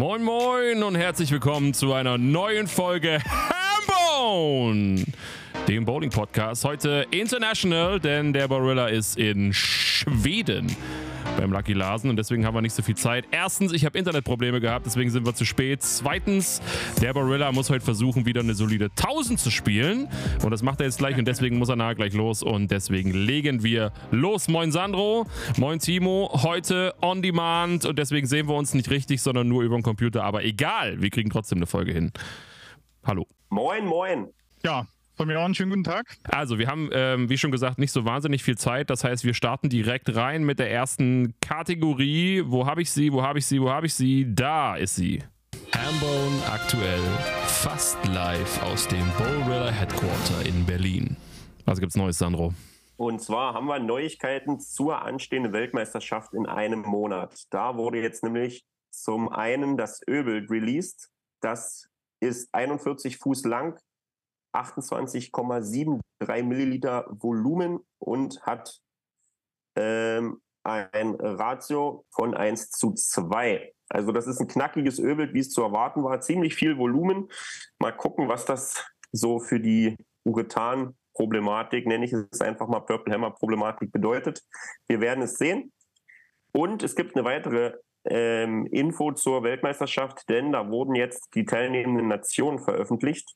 Moin Moin und herzlich willkommen zu einer neuen Folge Hambone, dem Bowling Podcast. Heute international, denn der Barilla ist in Schweden beim Lucky Larsen und deswegen haben wir nicht so viel Zeit. Erstens, ich habe Internetprobleme gehabt, deswegen sind wir zu spät. Zweitens, der Barilla muss heute versuchen, wieder eine solide 1000 zu spielen und das macht er jetzt gleich und deswegen muss er nachher gleich los und deswegen legen wir los. Moin Sandro, moin Timo, heute on demand und deswegen sehen wir uns nicht richtig, sondern nur über den Computer, aber egal, wir kriegen trotzdem eine Folge hin. Hallo. Moin, moin. Ja, von mir auch einen schönen guten Tag. Also, wir haben, ähm, wie schon gesagt, nicht so wahnsinnig viel Zeit. Das heißt, wir starten direkt rein mit der ersten Kategorie. Wo habe ich sie? Wo habe ich sie? Wo habe ich sie? Da ist sie. Hambone aktuell fast live aus dem Bowrilla Headquarter in Berlin. Was gibt's Neues, Sandro? Und zwar haben wir Neuigkeiten zur anstehenden Weltmeisterschaft in einem Monat. Da wurde jetzt nämlich zum einen das Öbild released. Das ist 41 Fuß lang, 28,73 Milliliter Volumen und hat ähm, ein Ratio von 1 zu 2. Also das ist ein knackiges Ölbild, wie es zu erwarten war. Ziemlich viel Volumen. Mal gucken, was das so für die Urethan-Problematik, nenne ich es einfach mal Purple Hammer-Problematik bedeutet. Wir werden es sehen. Und es gibt eine weitere ähm, Info zur Weltmeisterschaft, denn da wurden jetzt die teilnehmenden Nationen veröffentlicht.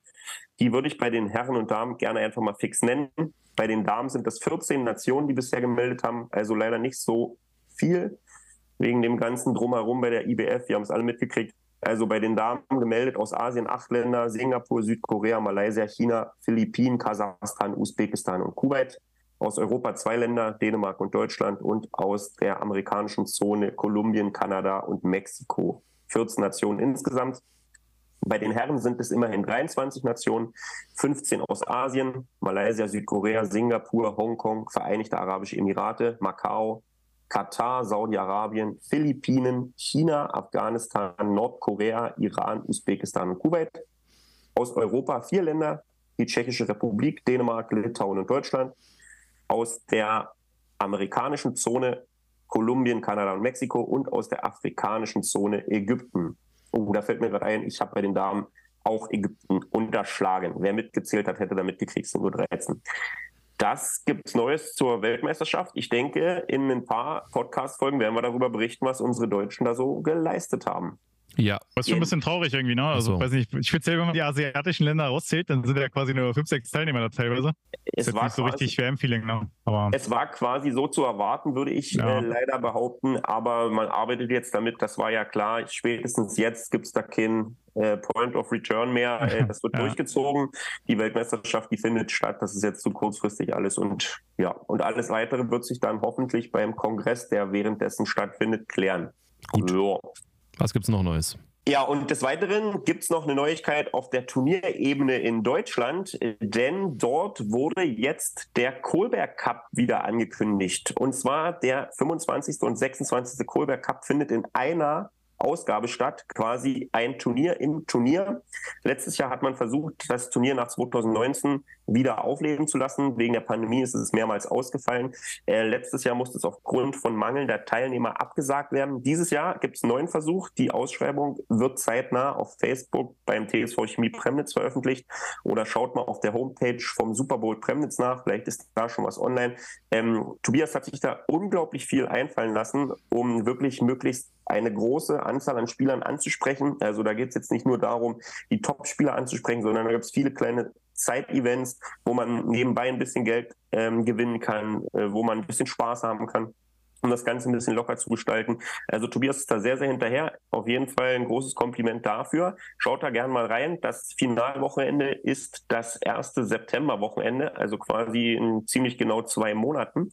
Die würde ich bei den Herren und Damen gerne einfach mal fix nennen. Bei den Damen sind das 14 Nationen, die bisher gemeldet haben, also leider nicht so viel wegen dem ganzen Drumherum bei der IBF. Wir haben es alle mitgekriegt. Also bei den Damen gemeldet aus Asien acht Länder, Singapur, Südkorea, Malaysia, China, Philippinen, Kasachstan, Usbekistan und Kuwait. Aus Europa zwei Länder, Dänemark und Deutschland und aus der amerikanischen Zone Kolumbien, Kanada und Mexiko. 14 Nationen insgesamt. Bei den Herren sind es immerhin 23 Nationen, 15 aus Asien, Malaysia, Südkorea, Singapur, Hongkong, Vereinigte Arabische Emirate, Macau, Katar, Saudi-Arabien, Philippinen, China, Afghanistan, Nordkorea, Iran, Usbekistan und Kuwait. Aus Europa vier Länder, die Tschechische Republik, Dänemark, Litauen und Deutschland. Aus der amerikanischen Zone Kolumbien, Kanada und Mexiko und aus der afrikanischen Zone Ägypten. Oh, da fällt mir gerade ein, ich habe bei den Damen auch Ägypten unterschlagen. Wer mitgezählt hat, hätte da mitgekriegt, sind nur 13. Das gibt Neues zur Weltmeisterschaft. Ich denke, in ein paar Podcast-Folgen werden wir darüber berichten, was unsere Deutschen da so geleistet haben. Ja. Das ist schon ein bisschen traurig irgendwie, ne? Also, so. weiß nicht, speziell wenn man die asiatischen Länder rauszählt, dann sind ja quasi nur fünf, sechs Teilnehmer da teilweise. Es ist war nicht so richtig WM-Feeling, ne? Aber es war quasi so zu erwarten, würde ich ja. äh, leider behaupten, aber man arbeitet jetzt damit, das war ja klar, spätestens jetzt gibt es da kein äh, Point of Return mehr, äh, das wird ja. durchgezogen. Die Weltmeisterschaft, die findet statt, das ist jetzt zu kurzfristig alles und ja, und alles weitere wird sich dann hoffentlich beim Kongress, der währenddessen stattfindet, klären. Gut. So. Was gibt es noch Neues? Ja, und des Weiteren gibt es noch eine Neuigkeit auf der Turnierebene in Deutschland, denn dort wurde jetzt der Kohlberg Cup wieder angekündigt. Und zwar der 25. und 26. Kohlberg Cup findet in einer Ausgabe statt, quasi ein Turnier im Turnier. Letztes Jahr hat man versucht, das Turnier nach 2019 wieder aufleben zu lassen. Wegen der Pandemie ist es mehrmals ausgefallen. Äh, letztes Jahr musste es aufgrund von mangelnder Teilnehmer abgesagt werden. Dieses Jahr gibt es einen neuen Versuch. Die Ausschreibung wird zeitnah auf Facebook beim TSV Chemie Premnitz veröffentlicht oder schaut mal auf der Homepage vom Super Bowl Premnitz nach. Vielleicht ist da schon was online. Ähm, Tobias hat sich da unglaublich viel einfallen lassen, um wirklich möglichst eine große Anzahl an Spielern anzusprechen. Also da geht es jetzt nicht nur darum, die Top-Spieler anzusprechen, sondern da gibt es viele kleine Side-Events, wo man nebenbei ein bisschen Geld ähm, gewinnen kann, äh, wo man ein bisschen Spaß haben kann um das Ganze ein bisschen locker zu gestalten. Also Tobias ist da sehr, sehr hinterher. Auf jeden Fall ein großes Kompliment dafür. Schaut da gerne mal rein. Das Finalwochenende ist das erste Septemberwochenende, also quasi in ziemlich genau zwei Monaten.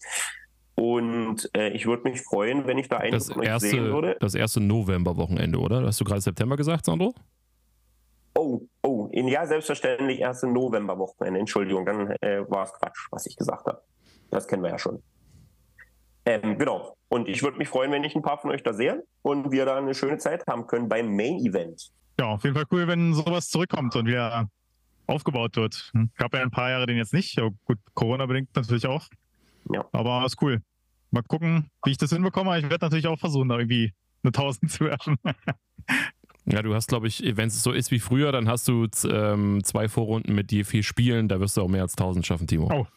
Und äh, ich würde mich freuen, wenn ich da einiges das erste, sehen würde. Das erste Novemberwochenende, oder? Hast du gerade September gesagt, Sandro? Oh, oh, in, ja, selbstverständlich erste Novemberwochenende. Entschuldigung, dann äh, war es Quatsch, was ich gesagt habe. Das kennen wir ja schon. Ähm, genau. Und ich würde mich freuen, wenn ich ein paar von euch da sehe und wir da eine schöne Zeit haben können beim Main Event. Ja, auf jeden Fall cool, wenn sowas zurückkommt und wieder aufgebaut wird. Hm, gab ja ein paar Jahre den jetzt nicht. Ja, gut, Corona-bedingt natürlich auch. Ja. Aber ist cool. Mal gucken, wie ich das hinbekomme. Ich werde natürlich auch versuchen, da irgendwie eine 1000 zu werfen. Ja, du hast, glaube ich, wenn es so ist wie früher, dann hast du ähm, zwei Vorrunden mit dir vier Spielen, da wirst du auch mehr als 1000 schaffen, Timo. Oh.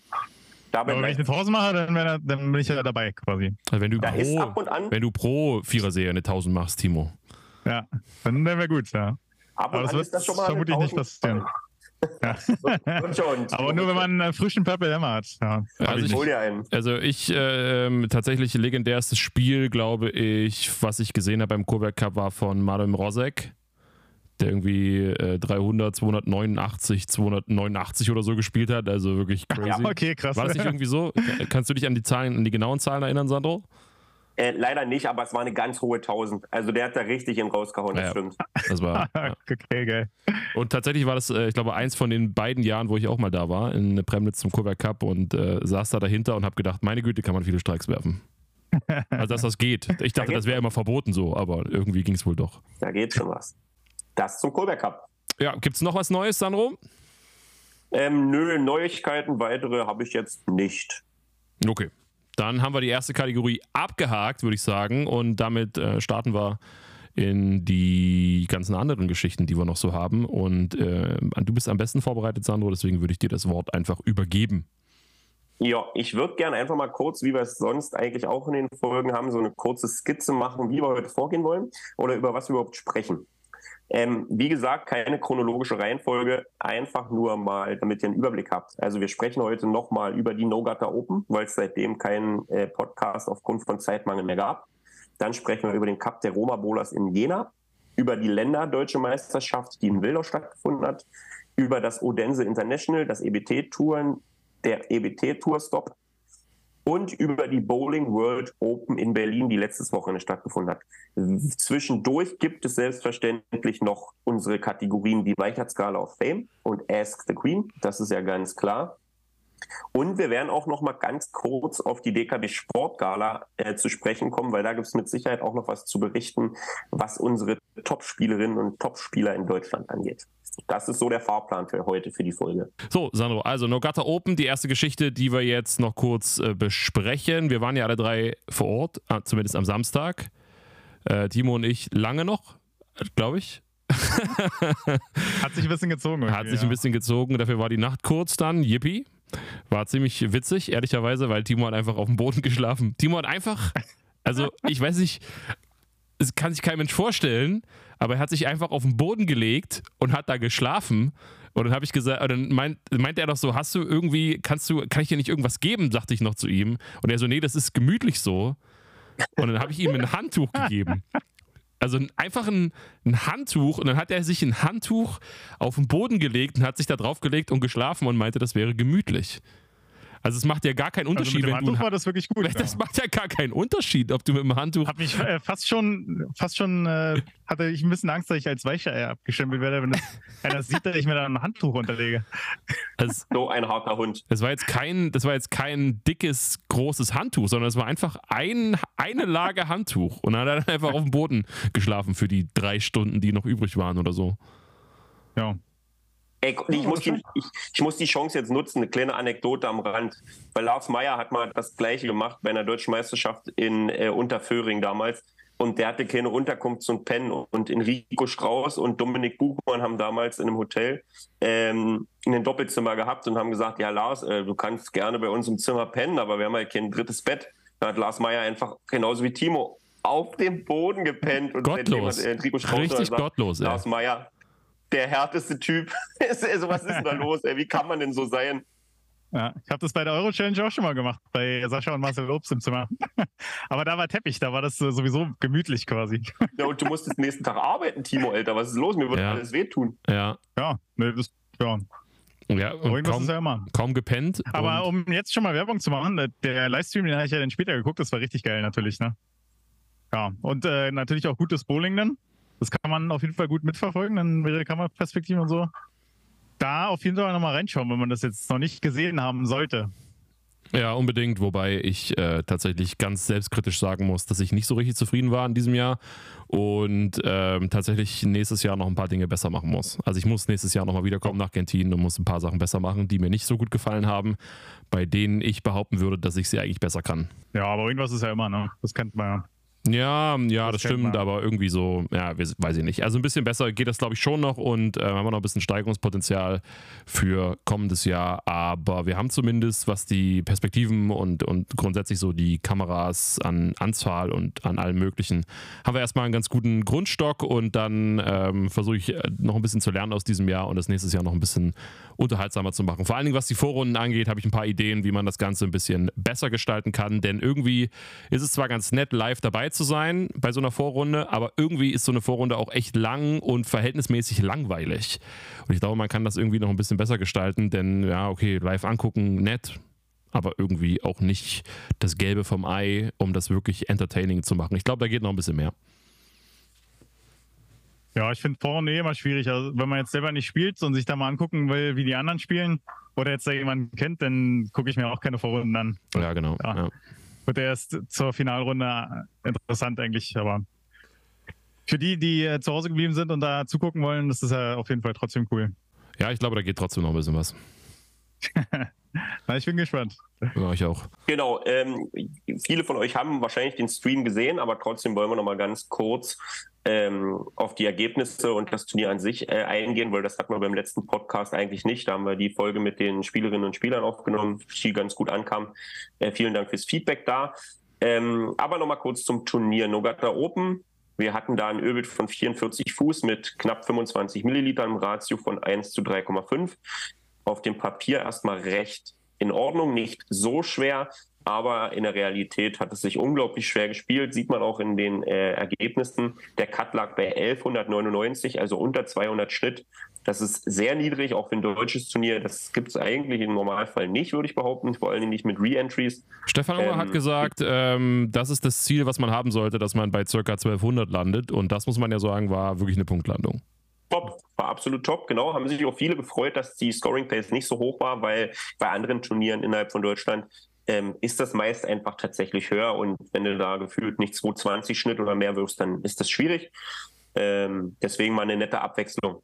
Aber wenn ich eine Pause mache, dann, er, dann, bin ich ja dabei quasi. Also wenn, du pro, wenn du pro Vierer-Serie eine 1000 machst, Timo. Ja, dann wäre gut, ja. Aber das wird das vermutlich nicht passieren. Ja. Aber nur wenn man einen frischen Purple Hammer hat. Ja, also, ich, also ich äh, tatsächlich legendärstes Spiel, glaube ich, was ich gesehen habe beim Kurberg Cup war von Marlon Rosek, der irgendwie äh, 300, 289, 289 oder so gespielt hat. Also wirklich crazy. Ja, okay, krass. War das nicht irgendwie so? Kannst du dich an die Zahlen, an die genauen Zahlen erinnern, Sandro? Äh, leider nicht, aber es war eine ganz hohe 1000. Also der hat da richtig in rausgehauen, das ja, stimmt. Das war. Ja. okay, geil. Und tatsächlich war das, äh, ich glaube, eins von den beiden Jahren, wo ich auch mal da war, in Premnitz zum Cover Cup und äh, saß da dahinter und habe gedacht, meine Güte, kann man viele Streiks werfen. also, dass das geht. Ich dachte, da das wäre immer verboten so, aber irgendwie ging es wohl doch. Da geht schon was. Das zum Cover Cup. Ja, gibt es noch was Neues, Sandro? Ähm, nö, Neuigkeiten weitere habe ich jetzt nicht. Okay. Dann haben wir die erste Kategorie abgehakt, würde ich sagen. Und damit äh, starten wir in die ganzen anderen Geschichten, die wir noch so haben. Und äh, du bist am besten vorbereitet, Sandro, deswegen würde ich dir das Wort einfach übergeben. Ja, ich würde gerne einfach mal kurz, wie wir es sonst eigentlich auch in den Folgen haben, so eine kurze Skizze machen, wie wir heute vorgehen wollen oder über was wir überhaupt sprechen. Ähm, wie gesagt, keine chronologische Reihenfolge, einfach nur mal, damit ihr einen Überblick habt. Also wir sprechen heute nochmal über die No Gutter Open, weil es seitdem keinen äh, Podcast aufgrund von Zeitmangel mehr gab. Dann sprechen wir über den Cup der Roma Bowlers in Jena, über die Länderdeutsche Meisterschaft, die in Wildau stattgefunden hat, über das Odense International, das EBT-Touren, der EBT-Tour-Stop und über die Bowling World Open in Berlin, die letztes Wochenende stattgefunden hat. Zwischendurch gibt es selbstverständlich noch unsere Kategorien die Weichheitsskala of Fame und Ask the Queen. Das ist ja ganz klar. Und wir werden auch noch mal ganz kurz auf die DKB Sportgala äh, zu sprechen kommen, weil da gibt es mit Sicherheit auch noch was zu berichten, was unsere Top-Spielerinnen und Top-Spieler in Deutschland angeht. Das ist so der Fahrplan für heute, für die Folge. So, Sandro, also Nogata Open, die erste Geschichte, die wir jetzt noch kurz äh, besprechen. Wir waren ja alle drei vor Ort, äh, zumindest am Samstag. Äh, Timo und ich lange noch, glaube ich. Hat sich ein bisschen gezogen. Hat sich ein bisschen gezogen. Dafür war die Nacht kurz dann. Yippie. War ziemlich witzig, ehrlicherweise, weil Timo hat einfach auf dem Boden geschlafen. Timo hat einfach, also ich weiß nicht, es kann sich kein Mensch vorstellen, aber er hat sich einfach auf den Boden gelegt und hat da geschlafen. Und dann habe ich gesagt, dann meint, meinte er doch so, hast du irgendwie, kannst du, kann ich dir nicht irgendwas geben, sagte ich noch zu ihm. Und er so, nee, das ist gemütlich so. Und dann habe ich ihm ein Handtuch gegeben. Also einfach ein, ein, Handtuch und dann hat er sich ein Handtuch auf den Boden gelegt und hat sich da drauf gelegt und geschlafen und meinte, das wäre gemütlich. Also es macht ja gar keinen Unterschied. Also mit dem Handtuch war das wirklich gut. Das ja. macht ja gar keinen Unterschied, ob du mit dem Handtuch. Hab mich äh, fast schon, fast schon äh, hatte ich ein bisschen Angst, dass ich als Weicheier abgestempelt werde, wenn das, einer sieht, dass ich mir da ein Handtuch unterlege. Also, so ein harter Hund. Das war jetzt kein, das war jetzt kein dickes, großes Handtuch, sondern es war einfach ein, eine Lage Handtuch. Und dann hat er dann einfach auf dem Boden geschlafen für die drei Stunden, die noch übrig waren oder so. Ja. Ey, ich, muss die, ich, ich, muss die Chance jetzt nutzen, eine kleine Anekdote am Rand. Weil Lars Meyer hat mal das Gleiche gemacht bei einer deutschen Meisterschaft in äh, Unterföhring damals. Und der hatte keine Unterkunft zum Pennen. Und Enrico Strauß und Dominik Buchmann haben damals in einem Hotel ähm, ein Doppelzimmer gehabt und haben gesagt, ja Lars, äh, du kannst gerne bei uns im Zimmer pennen, aber wir haben halt kein drittes Bett. Da hat Lars Meyer einfach, genauso wie Timo, auf dem Boden gepennt. Und gottlos. Hat, äh, Enrico Strauß Richtig gesagt, gottlos. Ey. Lars Meyer, der härteste Typ. also, was ist denn da los? Ey? Wie kann man denn so sein? Ja, ich habe das bei der Euro Challenge auch schon mal gemacht, bei Sascha und Marcel Obst im Zimmer. Aber da war Teppich, da war das sowieso gemütlich quasi. Ja, und du musstest nächsten Tag arbeiten, Timo, Alter. Was ist los? Mir würde ja. alles wehtun. Ja. Ja, nee, das, ja. Ja, und kaum, ja kaum gepennt. Aber um jetzt schon mal Werbung zu machen, äh, der Livestream, den habe ich ja dann später geguckt, das war richtig geil natürlich, ne? Ja, und äh, natürlich auch gutes Bowling dann. Das kann man auf jeden Fall gut mitverfolgen, dann mit der Kameraperspektive und so. Da auf jeden Fall nochmal reinschauen, wenn man das jetzt noch nicht gesehen haben sollte. Ja, unbedingt, wobei ich äh, tatsächlich ganz selbstkritisch sagen muss, dass ich nicht so richtig zufrieden war in diesem Jahr und ähm, tatsächlich nächstes Jahr noch ein paar Dinge besser machen muss. Also ich muss nächstes Jahr nochmal wiederkommen nach Gentin und muss ein paar Sachen besser machen, die mir nicht so gut gefallen haben, bei denen ich behaupten würde, dass ich sie eigentlich besser kann. Ja, aber irgendwas ist ja immer, ne? Das kennt man ja. Ja, ja, das, das stimmt, aber irgendwie so, ja, weiß ich nicht. Also ein bisschen besser geht das, glaube ich, schon noch und äh, haben wir noch ein bisschen Steigerungspotenzial für kommendes Jahr. Aber wir haben zumindest, was die Perspektiven und, und grundsätzlich so die Kameras an Anzahl und an allem Möglichen, haben wir erstmal einen ganz guten Grundstock und dann ähm, versuche ich äh, noch ein bisschen zu lernen aus diesem Jahr und das nächstes Jahr noch ein bisschen unterhaltsamer zu machen. Vor allen Dingen, was die Vorrunden angeht, habe ich ein paar Ideen, wie man das Ganze ein bisschen besser gestalten kann, denn irgendwie ist es zwar ganz nett, live dabei zu sein bei so einer Vorrunde, aber irgendwie ist so eine Vorrunde auch echt lang und verhältnismäßig langweilig. Und ich glaube, man kann das irgendwie noch ein bisschen besser gestalten, denn ja, okay, live angucken, nett, aber irgendwie auch nicht das Gelbe vom Ei, um das wirklich entertaining zu machen. Ich glaube, da geht noch ein bisschen mehr. Ja, ich finde Vorrunde eh immer schwierig. Also, wenn man jetzt selber nicht spielt und sich da mal angucken will, wie die anderen spielen, oder jetzt da jemanden kennt, dann gucke ich mir auch keine Vorrunden an. Ja, genau. Ja. Ja wird erst zur Finalrunde interessant eigentlich, aber für die, die äh, zu Hause geblieben sind und da zugucken wollen, das ist ja auf jeden Fall trotzdem cool. Ja, ich glaube, da geht trotzdem noch ein bisschen was. Na, ich bin gespannt. Ja, ich auch. Genau. Ähm, viele von euch haben wahrscheinlich den Stream gesehen, aber trotzdem wollen wir noch mal ganz kurz ähm, auf die Ergebnisse und das Turnier an sich äh, eingehen, weil das hatten wir beim letzten Podcast eigentlich nicht. Da haben wir die Folge mit den Spielerinnen und Spielern aufgenommen, die ganz gut ankam. Äh, vielen Dank fürs Feedback da. Ähm, aber noch mal kurz zum Turnier Nogata Open. Wir hatten da ein Ölbild von 44 Fuß mit knapp 25 Millilitern, Ratio von 1 zu 3,5. Auf dem Papier erstmal recht in Ordnung, nicht so schwer, aber in der Realität hat es sich unglaublich schwer gespielt, sieht man auch in den äh, Ergebnissen. Der Cut lag bei 1199, also unter 200 Schnitt. Das ist sehr niedrig, auch für ein deutsches Turnier. Das gibt es eigentlich im Normalfall nicht, würde ich behaupten, vor allem nicht mit Re-Entries. Stefan Unger ähm, hat gesagt, ähm, das ist das Ziel, was man haben sollte, dass man bei ca. 1200 landet. Und das muss man ja sagen, war wirklich eine Punktlandung. Top, war absolut top, genau. Haben sich auch viele gefreut, dass die Scoring Pace nicht so hoch war, weil bei anderen Turnieren innerhalb von Deutschland ähm, ist das meist einfach tatsächlich höher. Und wenn du da gefühlt nicht 220 Schnitt oder mehr wirfst, dann ist das schwierig. Ähm, deswegen mal eine nette Abwechslung.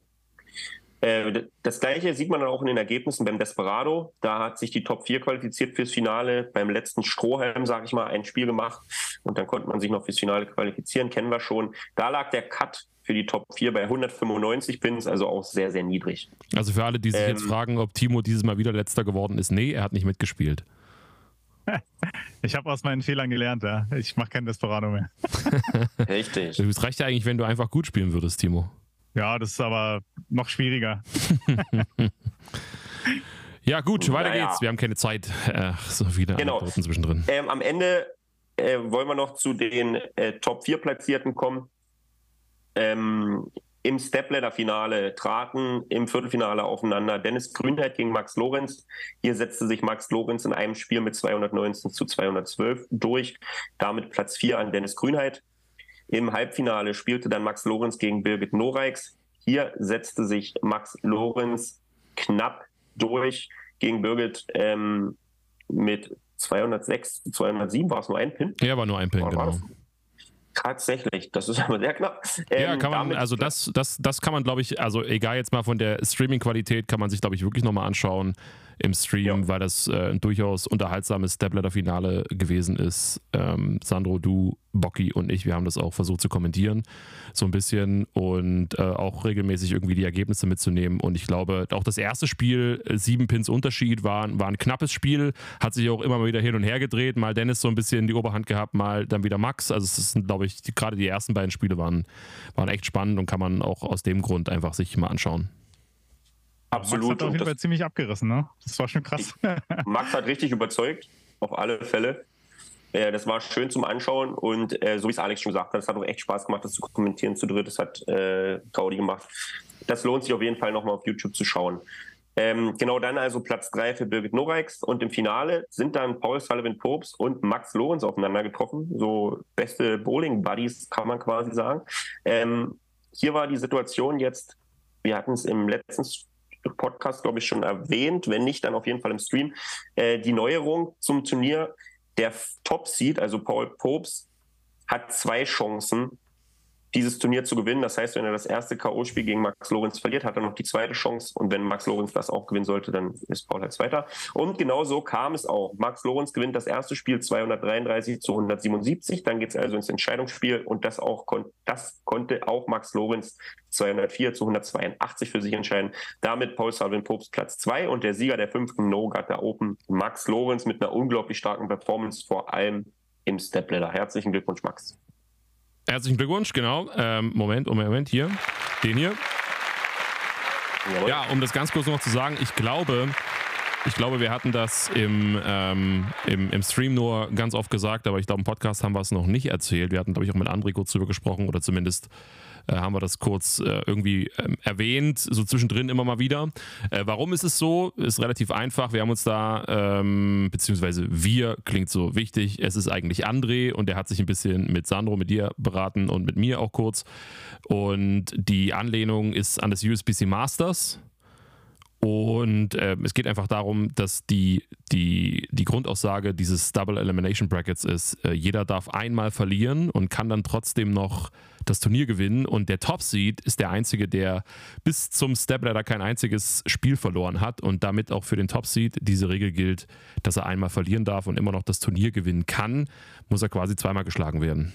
Äh, das gleiche sieht man dann auch in den Ergebnissen beim Desperado. Da hat sich die Top 4 qualifiziert fürs Finale. Beim letzten Strohhelm, sage ich mal, ein Spiel gemacht. Und dann konnte man sich noch fürs Finale qualifizieren, kennen wir schon. Da lag der Cut für die Top 4 bei 195 Pins, also auch sehr, sehr niedrig. Also für alle, die sich ähm, jetzt fragen, ob Timo dieses Mal wieder letzter geworden ist, nee, er hat nicht mitgespielt. Ich habe aus meinen Fehlern gelernt, ja. Ich mache kein Desperado mehr. Richtig. Es reicht ja eigentlich, wenn du einfach gut spielen würdest, Timo. Ja, das ist aber noch schwieriger. ja, gut, weiter naja. geht's. Wir haben keine Zeit. Ach, so viele genau. zwischendrin. Ähm, am Ende äh, wollen wir noch zu den äh, Top 4 Platzierten kommen. Ähm, im Stepladder-Finale traten im Viertelfinale aufeinander Dennis Grünheit gegen Max Lorenz. Hier setzte sich Max Lorenz in einem Spiel mit 219 zu 212 durch, damit Platz 4 an Dennis Grünheit. Im Halbfinale spielte dann Max Lorenz gegen Birgit Noreix. Hier setzte sich Max Lorenz knapp durch gegen Birgit ähm, mit 206 zu 207. War es nur ein Pin? Ja, war nur ein Pin, genau. Tatsächlich, das ist aber sehr knapp. Ähm, ja, kann man, also das, das, das kann man, glaube ich, also egal jetzt mal von der Streaming-Qualität, kann man sich, glaube ich, wirklich nochmal anschauen im Stream, ja. weil das äh, ein durchaus unterhaltsames Stepladder-Finale gewesen ist. Ähm, Sandro, du, Bocky und ich, wir haben das auch versucht zu kommentieren, so ein bisschen und äh, auch regelmäßig irgendwie die Ergebnisse mitzunehmen. Und ich glaube, auch das erste Spiel, äh, sieben Pins Unterschied, war, war ein knappes Spiel, hat sich auch immer mal wieder hin und her gedreht. Mal Dennis so ein bisschen die Oberhand gehabt, mal dann wieder Max. Also es sind, glaube ich, die, gerade die ersten beiden Spiele waren, waren echt spannend und kann man auch aus dem Grund einfach sich mal anschauen. Absolut. Max hat auf jeden Fall ziemlich abgerissen, ne? Das war schon krass. Max hat richtig überzeugt, auf alle Fälle. Äh, das war schön zum Anschauen und äh, so wie es Alex schon gesagt hat, es hat auch echt Spaß gemacht, das zu kommentieren zu dritt. Das hat äh, Gaudi gemacht. Das lohnt sich auf jeden Fall nochmal auf YouTube zu schauen. Ähm, genau dann also Platz 3 für Birgit Norex und im Finale sind dann Paul Sullivan Popes und Max Lorenz aufeinander getroffen. So beste Bowling-Buddies kann man quasi sagen. Ähm, hier war die Situation jetzt, wir hatten es im letzten Podcast, glaube ich, schon erwähnt, wenn nicht, dann auf jeden Fall im Stream, äh, die Neuerung zum Turnier. Der Top-Seed, also Paul Popes, hat zwei Chancen, dieses Turnier zu gewinnen. Das heißt, wenn er das erste K.O.-Spiel gegen Max Lorenz verliert, hat er noch die zweite Chance. Und wenn Max Lorenz das auch gewinnen sollte, dann ist Paul halt Zweiter. Und genau so kam es auch. Max Lorenz gewinnt das erste Spiel 233 zu 177. Dann geht es also ins Entscheidungsspiel. Und das, auch kon das konnte auch Max Lorenz 204 zu 182 für sich entscheiden. Damit Paul Salvin Popes Platz 2 und der Sieger der fünften No-Gutter Open, Max Lorenz, mit einer unglaublich starken Performance, vor allem im Stepladder. Herzlichen Glückwunsch, Max. Herzlichen Glückwunsch, genau. Ähm, Moment, oh Moment, hier. Den hier. Ja, um das ganz kurz noch zu sagen, ich glaube, ich glaube, wir hatten das im, ähm, im, im, Stream nur ganz oft gesagt, aber ich glaube, im Podcast haben wir es noch nicht erzählt. Wir hatten, glaube ich, auch mit André kurz drüber gesprochen oder zumindest äh, haben wir das kurz äh, irgendwie ähm, erwähnt, so zwischendrin immer mal wieder. Äh, warum ist es so? Ist relativ einfach. Wir haben uns da, ähm, beziehungsweise wir, klingt so wichtig, es ist eigentlich André und der hat sich ein bisschen mit Sandro, mit dir beraten und mit mir auch kurz. Und die Anlehnung ist an das USBC Masters. Und äh, es geht einfach darum, dass die, die, die Grundaussage dieses Double Elimination Brackets ist, äh, jeder darf einmal verlieren und kann dann trotzdem noch das Turnier gewinnen. Und der Top Seed ist der einzige, der bis zum Stepladder kein einziges Spiel verloren hat und damit auch für den Top Seed diese Regel gilt, dass er einmal verlieren darf und immer noch das Turnier gewinnen kann, muss er quasi zweimal geschlagen werden.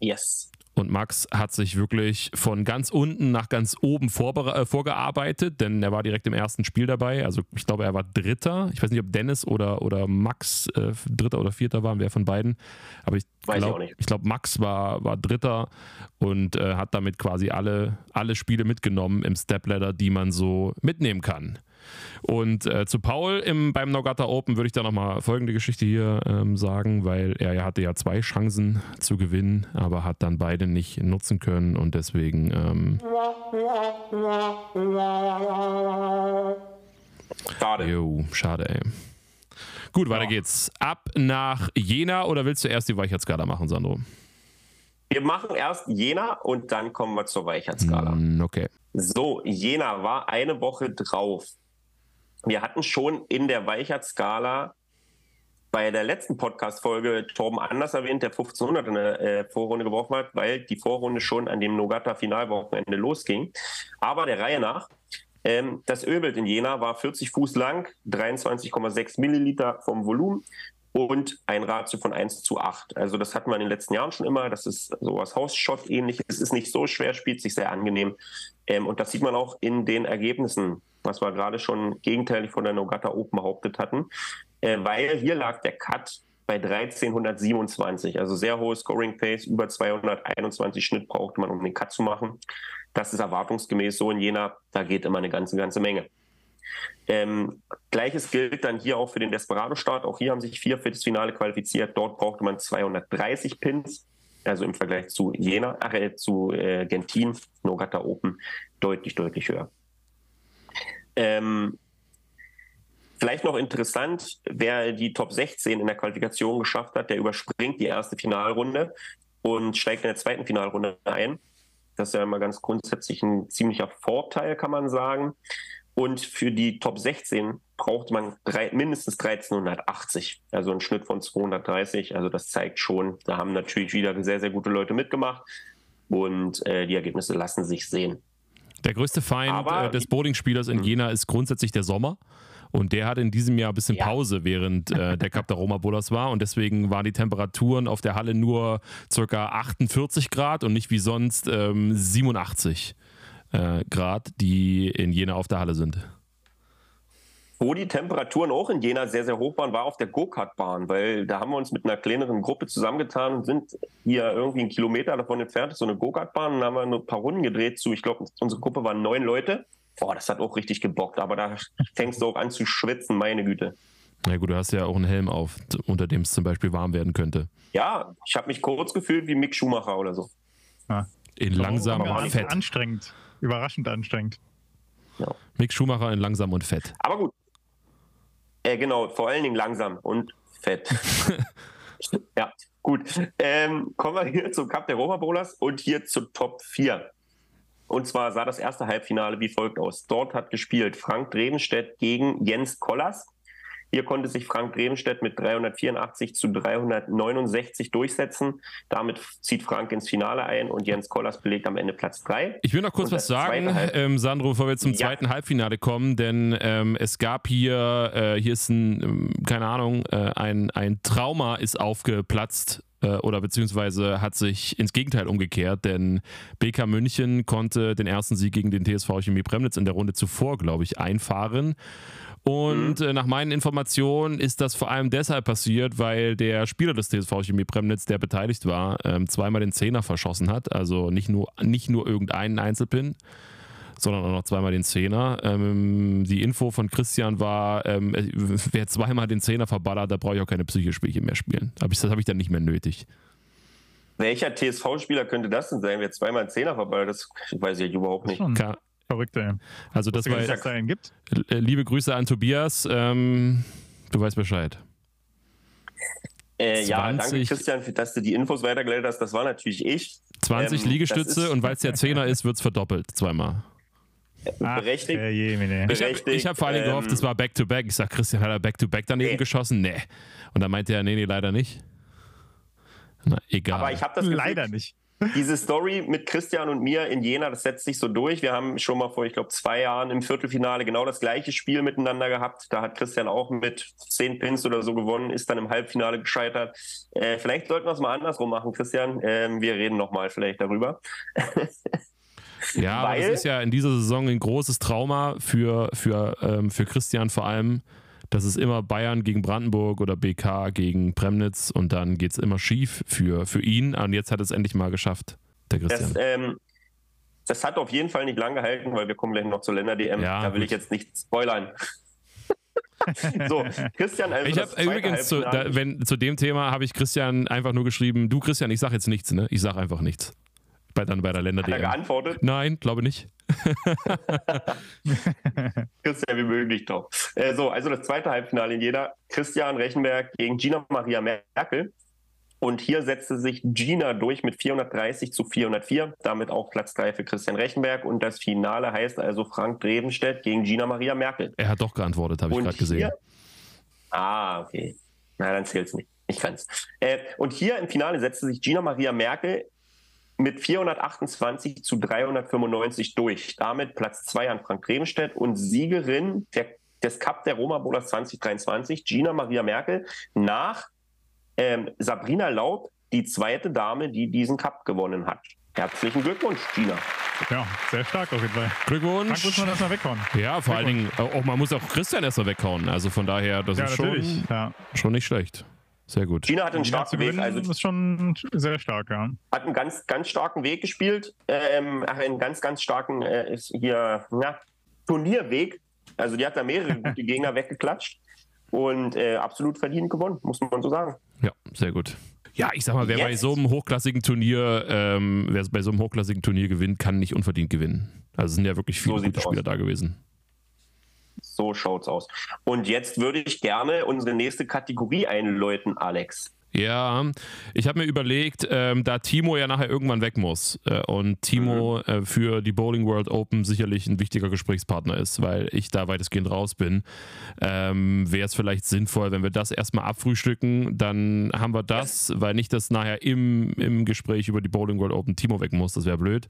Yes. Und Max hat sich wirklich von ganz unten nach ganz oben äh, vorgearbeitet, denn er war direkt im ersten Spiel dabei. Also ich glaube, er war Dritter. Ich weiß nicht, ob Dennis oder, oder Max äh, Dritter oder Vierter waren, wer von beiden. Aber ich glaube, glaub, Max war, war Dritter und äh, hat damit quasi alle, alle Spiele mitgenommen im Stepladder, die man so mitnehmen kann. Und äh, zu Paul im, beim Nogata Open würde ich da nochmal folgende Geschichte hier ähm, sagen, weil er, er hatte ja zwei Chancen zu gewinnen, aber hat dann beide nicht nutzen können und deswegen. Ähm, schade. Jo, schade, ey. Gut, weiter ja. geht's. Ab nach Jena oder willst du erst die Weichheitsskala machen, Sandro? Wir machen erst Jena und dann kommen wir zur Weichheitsskala. Mm, okay. So, Jena war eine Woche drauf wir hatten schon in der Weichert-Skala bei der letzten Podcast-Folge Torben anders erwähnt, der 1500 in der äh, Vorrunde geworfen hat, weil die Vorrunde schon an dem Nogata-Finalwochenende losging. Aber der Reihe nach. Ähm, das Ölbild in Jena war 40 Fuß lang, 23,6 Milliliter vom Volumen und ein Ratio von 1 zu 8. Also das hatten wir in den letzten Jahren schon immer. Das ist sowas Hausschott ähnliches. Es ist nicht so schwer, spielt sich sehr angenehm. Ähm, und das sieht man auch in den Ergebnissen was wir gerade schon gegenteilig von der Nogata Open behauptet hatten, äh, weil hier lag der Cut bei 1327, also sehr hohe Scoring Pace, über 221 Schnitt brauchte man, um den Cut zu machen. Das ist erwartungsgemäß so in Jena, da geht immer eine ganze, ganze Menge. Ähm, Gleiches gilt dann hier auch für den Desperado-Start. Auch hier haben sich vier für das Finale qualifiziert. Dort brauchte man 230 Pins, also im Vergleich zu Jena, äh, zu äh, Gentin, Nogata Open, deutlich, deutlich höher. Ähm, vielleicht noch interessant, wer die Top 16 in der Qualifikation geschafft hat, der überspringt die erste Finalrunde und steigt in der zweiten Finalrunde ein. Das ist ja immer ganz grundsätzlich ein ziemlicher Vorteil, kann man sagen. Und für die Top 16 braucht man drei, mindestens 1380, also einen Schnitt von 230. Also das zeigt schon, da haben natürlich wieder sehr, sehr gute Leute mitgemacht und äh, die Ergebnisse lassen sich sehen. Der größte Feind Aber, äh, des Bowling-Spielers in hm. Jena ist grundsätzlich der Sommer. Und der hat in diesem Jahr ein bisschen Pause, während äh, der Cup der Roma Bolas war. Und deswegen waren die Temperaturen auf der Halle nur ca. 48 Grad und nicht wie sonst ähm, 87 äh, Grad, die in Jena auf der Halle sind. Wo die Temperaturen auch in Jena sehr, sehr hoch waren, war auf der Go-Kart-Bahn, weil da haben wir uns mit einer kleineren Gruppe zusammengetan und sind hier irgendwie einen Kilometer davon entfernt, so eine Go-Kart-Bahn, und haben wir ein paar Runden gedreht zu, ich glaube, unsere Gruppe waren neun Leute. Boah, das hat auch richtig gebockt, aber da fängst du auch an zu schwitzen, meine Güte. Na gut, du hast ja auch einen Helm auf, unter dem es zum Beispiel warm werden könnte. Ja, ich habe mich kurz gefühlt wie Mick Schumacher oder so. Ja. In langsam und fett. Anstrengend, überraschend anstrengend. Ja. Mick Schumacher in langsam und fett. Aber gut, äh, genau, vor allen Dingen langsam und fett. ja, gut. Ähm, kommen wir hier zum Cup der Roma Bowlers und hier zur Top 4. Und zwar sah das erste Halbfinale wie folgt aus. Dort hat gespielt Frank Drevenstedt gegen Jens Kollers. Hier konnte sich Frank Bremenstedt mit 384 zu 369 durchsetzen. Damit zieht Frank ins Finale ein und Jens Kollers belegt am Ende Platz 3. Ich will noch kurz was sagen, ähm, Sandro, bevor wir zum ja. zweiten Halbfinale kommen, denn ähm, es gab hier, äh, hier ist ein, ähm, keine Ahnung, äh, ein, ein Trauma ist aufgeplatzt äh, oder beziehungsweise hat sich ins Gegenteil umgekehrt, denn BK München konnte den ersten Sieg gegen den TSV Chemie Premnitz in der Runde zuvor, glaube ich, einfahren. Und mhm. äh, nach meinen Informationen ist das vor allem deshalb passiert, weil der Spieler des TSV Chemie Premnitz, der beteiligt war, ähm, zweimal den Zehner verschossen hat. Also nicht nur, nicht nur irgendeinen Einzelpin, sondern auch noch zweimal den Zehner. Ähm, die Info von Christian war, ähm, wer zweimal den Zehner verballert, da brauche ich auch keine Psychospielchen mehr spielen. Aber das habe ich dann nicht mehr nötig. Welcher TSV-Spieler könnte das denn sein, wer zweimal einen Zehner verballert? Das weiß ich überhaupt nicht. Ka Verrückt, ey. Also das war es da einen gibt. Äh, liebe Grüße an Tobias. Ähm, du weißt Bescheid. Äh, ja, danke Christian, dass du die Infos weitergeleitet hast. Das war natürlich ich. 20 ähm, Liegestütze und weil es der Zehner ist, wird es verdoppelt zweimal. Ach, berechtigt. Ich habe hab vor allem ähm, gehofft, es war Back-to-Back. -back. Ich sage, Christian hat er Back-to-Back -back daneben nee. geschossen? Nee. Und dann meinte er, nee, nee, leider nicht. Na, egal. Aber ich habe das Gefühl, leider nicht. Diese Story mit Christian und mir in Jena, das setzt sich so durch. Wir haben schon mal vor, ich glaube, zwei Jahren im Viertelfinale genau das gleiche Spiel miteinander gehabt. Da hat Christian auch mit zehn Pins oder so gewonnen, ist dann im Halbfinale gescheitert. Äh, vielleicht sollten wir es mal andersrum machen, Christian. Ähm, wir reden nochmal vielleicht darüber. Ja, aber das ist ja in dieser Saison ein großes Trauma für, für, ähm, für Christian vor allem. Das ist immer Bayern gegen Brandenburg oder BK gegen Premnitz und dann geht es immer schief für, für ihn. Und jetzt hat es endlich mal geschafft, der Christian. Das, ähm, das hat auf jeden Fall nicht lang gehalten, weil wir kommen gleich noch zur Länder-DM. Ja, da will gut. ich jetzt nicht spoilern. so, Christian, also ich habe übrigens zu, da, wenn, zu dem Thema habe ich Christian einfach nur geschrieben, du Christian, ich sage jetzt nichts, ne? Ich sage einfach nichts. Bei, dann bei der länder Hat er geantwortet? Nein, glaube nicht. Christian, wie möglich doch. Äh, so, also das zweite Halbfinale in jeder. Christian Rechenberg gegen Gina Maria Merkel. Und hier setzte sich Gina durch mit 430 zu 404, damit auch Platz 3 für Christian Rechenberg. Und das Finale heißt also Frank Drevenstedt gegen Gina Maria Merkel. Er hat doch geantwortet, habe ich gerade gesehen. Ah, okay. Na, dann zählt es nicht. Ich kann's. Äh, und hier im Finale setzte sich Gina Maria Merkel mit 428 zu 395 durch. Damit Platz 2 an Frank Bremenstedt und Siegerin der, des Cup der Roma Bowlers 2023, Gina Maria Merkel, nach ähm, Sabrina Laub, die zweite Dame, die diesen Cup gewonnen hat. Herzlichen Glückwunsch, Gina. Ja, sehr stark auf jeden Fall. Glückwunsch. Frank muss man erstmal weghauen. Ja, vor allen Dingen, auch, man muss auch Christian erstmal weghauen. Also von daher, das ja, ist schon, ja. schon nicht schlecht. Sehr gut. China hat einen China starken Weg. Also ist schon sehr stark, ja. Hat einen ganz, ganz starken Weg gespielt. Ähm, einen ganz, ganz starken äh, hier, na, Turnierweg. Also die hat da mehrere gute Gegner weggeklatscht und äh, absolut verdient gewonnen, muss man so sagen. Ja, sehr gut. Ja, ich sag mal, wer Jetzt. bei so einem hochklassigen Turnier, ähm, wer bei so einem hochklassigen Turnier gewinnt, kann nicht unverdient gewinnen. Also sind ja wirklich viele so gute Spieler aus. da gewesen. So schaut's aus. Und jetzt würde ich gerne unsere nächste Kategorie einläuten, Alex. Ja, ich habe mir überlegt, ähm, da Timo ja nachher irgendwann weg muss äh, und Timo mhm. äh, für die Bowling World Open sicherlich ein wichtiger Gesprächspartner ist, weil ich da weitestgehend raus bin, ähm, wäre es vielleicht sinnvoll, wenn wir das erstmal abfrühstücken, dann haben wir das, weil nicht, dass nachher im, im Gespräch über die Bowling World Open Timo weg muss, das wäre blöd.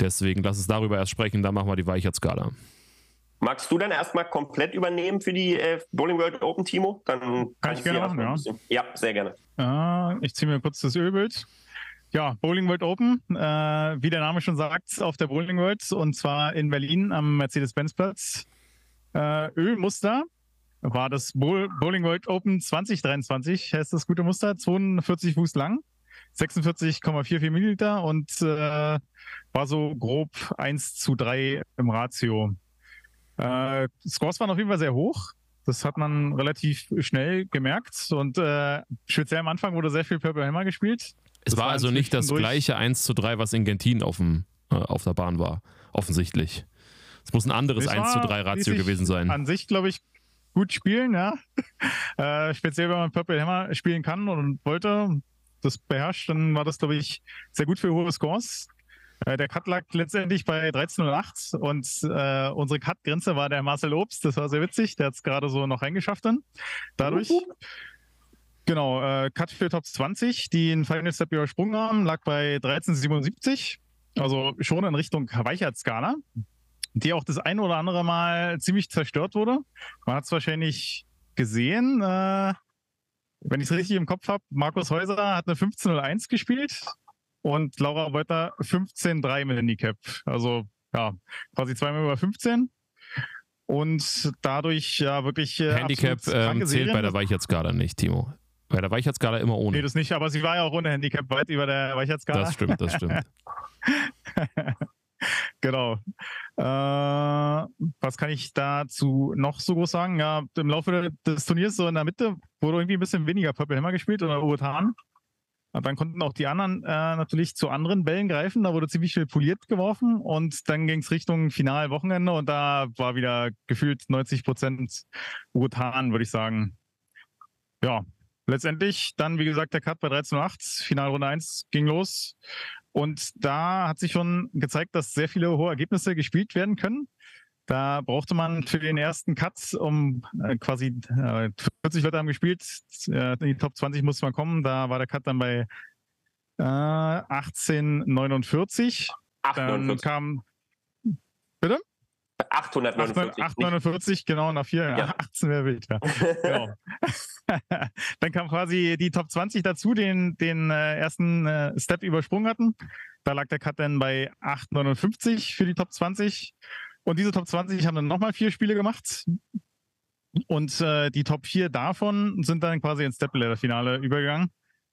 Deswegen lass uns darüber erst sprechen, dann machen wir die Weichert-Skala. Magst du dann erstmal komplett übernehmen für die äh, Bowling World Open, Timo? Dann kann, kann ich gerne machen, ja. Ja, sehr gerne. Ja, ich ziehe mir kurz das Ölbild. Ja, Bowling World Open, äh, wie der Name schon sagt, auf der Bowling World und zwar in Berlin am Mercedes-Benz-Platz. Äh, Ölmuster war das Bowling World Open 2023, heißt das gute Muster, 42 Fuß lang, 46,44 Milliliter und äh, war so grob 1 zu 3 im Ratio. Äh, Scores waren auf jeden Fall sehr hoch. Das hat man relativ schnell gemerkt. Und äh, speziell am Anfang wurde sehr viel Purple Hammer gespielt. Es das war, also nicht das gleiche 1 zu 3, was in Gentin auf, dem, äh, auf der Bahn war, offensichtlich. Es muss ein anderes 1 zu 3 Ratio gewesen sein. An sich, glaube ich, gut spielen, ja. äh, speziell, wenn man Purple Hammer spielen kann und wollte, das beherrscht, dann war das, glaube ich, sehr gut für hohe Scores. Äh, der Cut lag letztendlich bei 13,08 und äh, unsere Cut-Grenze war der Marcel Obst. Das war sehr witzig. Der hat es gerade so noch reingeschafft dann. Dadurch. Uh -huh. Genau, äh, Cut für Top 20, die einen Final Step übersprungen haben, lag bei 13,77. Also schon in Richtung Weichheitsskala, die auch das ein oder andere Mal ziemlich zerstört wurde. Man hat es wahrscheinlich gesehen. Äh, wenn ich es richtig im Kopf habe, Markus Häuser hat eine 15.01 gespielt und Laura Beuter 15.3 mit Handicap. Also ja, quasi zweimal über 15. Und dadurch ja wirklich. Äh, Handicap ähm, zählt bei der Weichheitsskala nicht, Timo. Bei der Weichheitsskala immer ohne. Nee, das nicht, aber sie war ja auch ohne Handicap weit über der Weichheitsskala. Das stimmt, das stimmt. genau. Äh, was kann ich dazu noch so groß sagen? Ja, im Laufe des Turniers so in der Mitte wurde irgendwie ein bisschen weniger Purple Hammer gespielt oder Urutan. Und dann konnten auch die anderen äh, natürlich zu anderen Bällen greifen. Da wurde ziemlich viel poliert geworfen und dann ging es Richtung Finalwochenende und da war wieder gefühlt 90 Prozent Urutan, würde ich sagen. Ja, letztendlich dann, wie gesagt, der Cut bei 13.08, Finalrunde 1 ging los. Und da hat sich schon gezeigt, dass sehr viele hohe Ergebnisse gespielt werden können. Da brauchte man für den ersten Cut, um äh, quasi äh, 40 Leute haben gespielt, äh, in die Top 20 musste man kommen. Da war der Cut dann bei äh, 1849. 48. Dann kam. Bitte? 849. 849, genau, nach vier. Ja. 18 wäre wild, ja. genau. Dann kam quasi die Top 20 dazu, den, den äh, ersten äh, Step übersprungen hatten. Da lag der Cut dann bei 859 für die Top 20. Und diese Top 20 haben dann nochmal vier Spiele gemacht. Und äh, die Top 4 davon sind dann quasi ins Step-Finale übergegangen.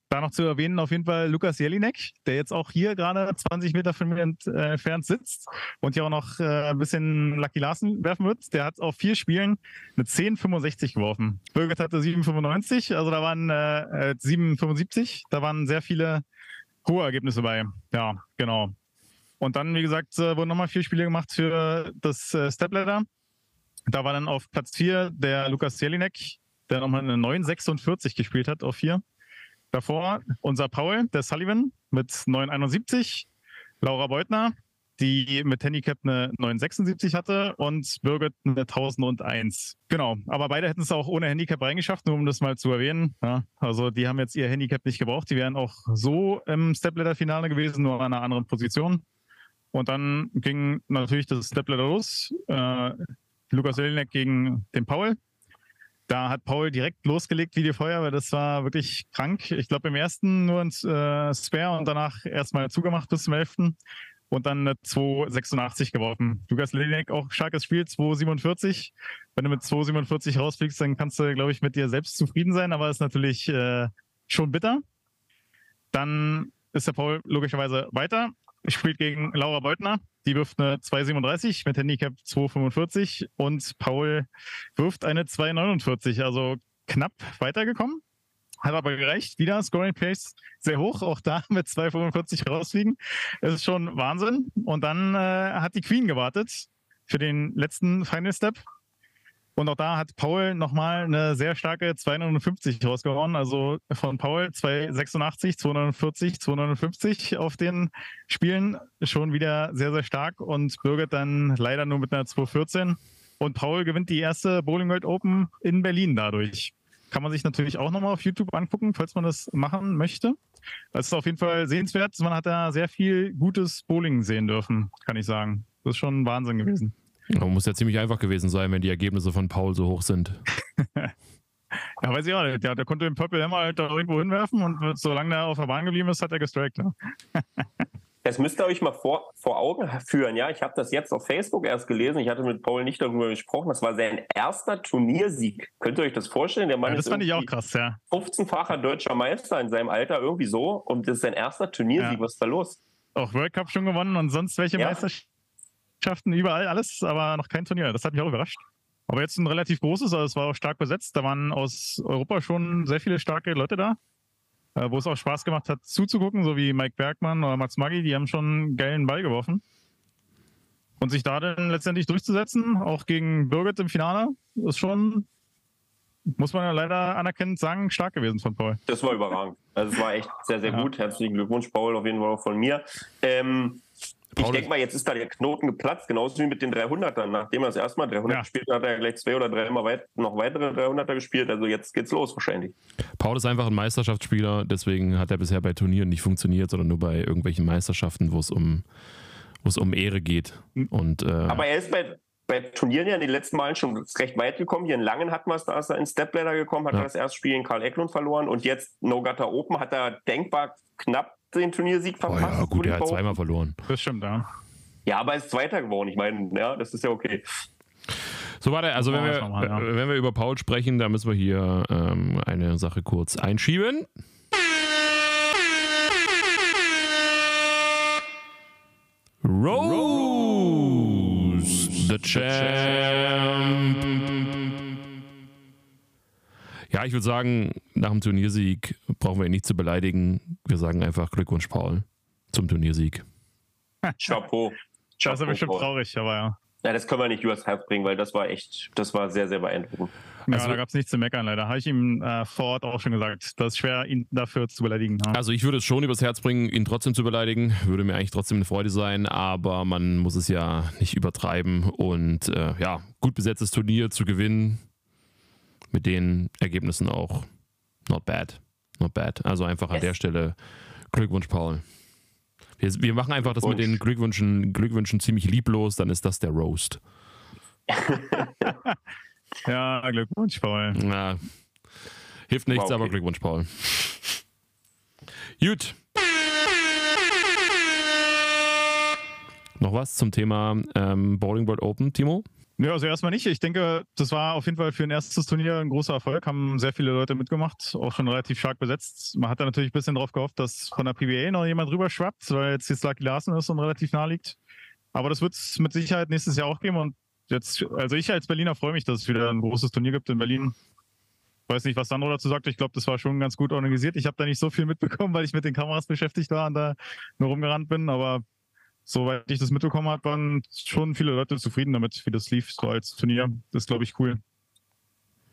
Da noch zu erwähnen, auf jeden Fall Lukas Jelinek, der jetzt auch hier gerade 20 Meter von mir äh, entfernt sitzt und hier auch noch äh, ein bisschen Lucky Larsen werfen wird. Der hat auf vier Spielen eine 10,65 geworfen. Birgit hatte 7,95, also da waren äh, 7,75. Äh, da waren sehr viele hohe Ergebnisse bei. Ja, genau. Und dann, wie gesagt, äh, wurden nochmal vier Spiele gemacht für das äh, Stepladder. Da war dann auf Platz 4 der Lukas Jelinek, der nochmal eine 9,46 gespielt hat auf 4. Davor unser Paul, der Sullivan mit 971, Laura Beutner, die mit Handicap eine 976 hatte und Birgit eine 1001. Genau, aber beide hätten es auch ohne Handicap reingeschafft, nur um das mal zu erwähnen. Ja, also die haben jetzt ihr Handicap nicht gebraucht, die wären auch so im Stepladder-Finale gewesen, nur an einer anderen Position. Und dann ging natürlich das Stepladder los. Äh, Lukas Jelinek gegen den Paul. Da hat Paul direkt losgelegt wie die Feuer, weil das war wirklich krank. Ich glaube, im ersten nur ein äh, Spare und danach erstmal zugemacht bis zum 11. Und dann eine 2,86 geworfen. Lukas Lelinek auch starkes Spiel, 2,47. Wenn du mit 2,47 rausfliegst, dann kannst du, glaube ich, mit dir selbst zufrieden sein, aber ist natürlich äh, schon bitter. Dann ist der Paul logischerweise weiter spielt gegen Laura Beutner. Die wirft eine 2,37 mit Handicap 2,45 und Paul wirft eine 2,49. Also knapp weitergekommen. Hat aber gereicht. Wieder Scoring Pace sehr hoch. Auch da mit 2,45 rausfliegen. Das ist schon Wahnsinn. Und dann äh, hat die Queen gewartet für den letzten Final Step. Und auch da hat Paul nochmal eine sehr starke 250 rausgehauen. Also von Paul 286, 240, 250 auf den Spielen schon wieder sehr, sehr stark. Und Birgit dann leider nur mit einer 214. Und Paul gewinnt die erste Bowling World Open in Berlin dadurch. Kann man sich natürlich auch nochmal auf YouTube angucken, falls man das machen möchte. Das ist auf jeden Fall sehenswert. Man hat da sehr viel gutes Bowling sehen dürfen, kann ich sagen. Das ist schon Wahnsinn gewesen. Ja, muss ja ziemlich einfach gewesen sein, wenn die Ergebnisse von Paul so hoch sind. ja, weiß ich auch nicht. Der, der konnte den Purple Hammer halt da irgendwo hinwerfen und solange er auf der Bahn geblieben ist, hat er gestrikt. Ne? Das müsst ihr euch mal vor, vor Augen führen. Ja, ich habe das jetzt auf Facebook erst gelesen. Ich hatte mit Paul nicht darüber gesprochen. Das war sein erster Turniersieg. Könnt ihr euch das vorstellen? Der Mann ja, das fand ich auch krass, ja. 15-facher deutscher Meister in seinem Alter, irgendwie so. Und das ist sein erster Turniersieg. Ja. Was ist da los? Auch World Cup schon gewonnen und sonst welche ja. Meisterschaften Mannschaften überall alles, aber noch kein Turnier. Das hat mich auch überrascht. Aber jetzt ein relativ großes, also es war auch stark besetzt. Da waren aus Europa schon sehr viele starke Leute da, äh, wo es auch Spaß gemacht hat zuzugucken, so wie Mike Bergmann oder Max Maggi, die haben schon einen geilen Ball geworfen. Und sich da dann letztendlich durchzusetzen, auch gegen Birgit im Finale, ist schon muss man ja leider anerkennend sagen, stark gewesen von Paul. Das war überragend. Also es war echt sehr, sehr ja. gut. Herzlichen Glückwunsch, Paul, auf jeden Fall auch von mir. Ähm, ich denke mal, jetzt ist da der Knoten geplatzt, genauso wie mit den 300ern. Nachdem er das erste Mal 300 ja. gespielt hat, hat er gleich zwei oder dreimal weit, noch weitere 300er gespielt. Also jetzt geht's los wahrscheinlich. Paul ist einfach ein Meisterschaftsspieler, deswegen hat er bisher bei Turnieren nicht funktioniert, sondern nur bei irgendwelchen Meisterschaften, wo es um, wo es um Ehre geht. Und, äh, Aber er ist bei, bei Turnieren ja in den letzten Malen schon recht weit gekommen. Hier in Langen hat man es, da ist er in Stepladder gekommen, hat ja. er das erste Spiel in Karl Eklund verloren und jetzt No Gutter Open hat er denkbar knapp den Turniersieg verpasst. Oh ja, gut, er hat zweimal verloren. Das stimmt, ja. Ja, aber er ist Zweiter geworden. Ich meine, ja, das ist ja okay. So, warte, also wenn wir, mal, ja. wenn wir über Paul sprechen, da müssen wir hier ähm, eine Sache kurz einschieben. Rose, the champ. Ja, ich würde sagen, nach dem Turniersieg brauchen wir ihn nicht zu beleidigen. Wir sagen einfach Glückwunsch, Paul, zum Turniersieg. Chapeau. Das ist bestimmt traurig, aber ja. Ja, das können wir nicht übers Herz bringen, weil das war echt, das war sehr, sehr beeindruckend. Ja, also, da gab es nichts zu meckern, leider. Habe ich ihm äh, vor Ort auch schon gesagt. Das ist schwer, ihn dafür zu beleidigen. Ja. Also ich würde es schon übers Herz bringen, ihn trotzdem zu beleidigen. Würde mir eigentlich trotzdem eine Freude sein, aber man muss es ja nicht übertreiben. Und äh, ja, gut besetztes Turnier zu gewinnen, mit den Ergebnissen auch not bad. Not bad. Also einfach yes. an der Stelle Glückwunsch, Paul. Wir, wir machen einfach das mit den Glückwünschen, Glückwünschen ziemlich lieblos, dann ist das der Roast. ja, Glückwunsch, Paul. Ja, hilft nichts, okay. aber Glückwunsch, Paul. Gut. Noch was zum Thema ähm, Bowling World Open, Timo? Ja, also erstmal nicht. Ich denke, das war auf jeden Fall für ein erstes Turnier ein großer Erfolg. Haben sehr viele Leute mitgemacht, auch schon relativ stark besetzt. Man hat da natürlich ein bisschen drauf gehofft, dass von der PBA noch jemand rüber schwappt, weil jetzt jetzt Lucky Larsen ist und relativ nah liegt. Aber das wird es mit Sicherheit nächstes Jahr auch geben. Und jetzt, also ich als Berliner freue mich, dass es wieder ein großes Turnier gibt in Berlin. Ich weiß nicht, was Sandro dazu sagt. Ich glaube, das war schon ganz gut organisiert. Ich habe da nicht so viel mitbekommen, weil ich mit den Kameras beschäftigt war und da nur rumgerannt bin. Aber soweit ich das mitbekommen habe, waren schon viele Leute zufrieden damit, wie das lief, so als Turnier. Das ist, glaube ich, cool.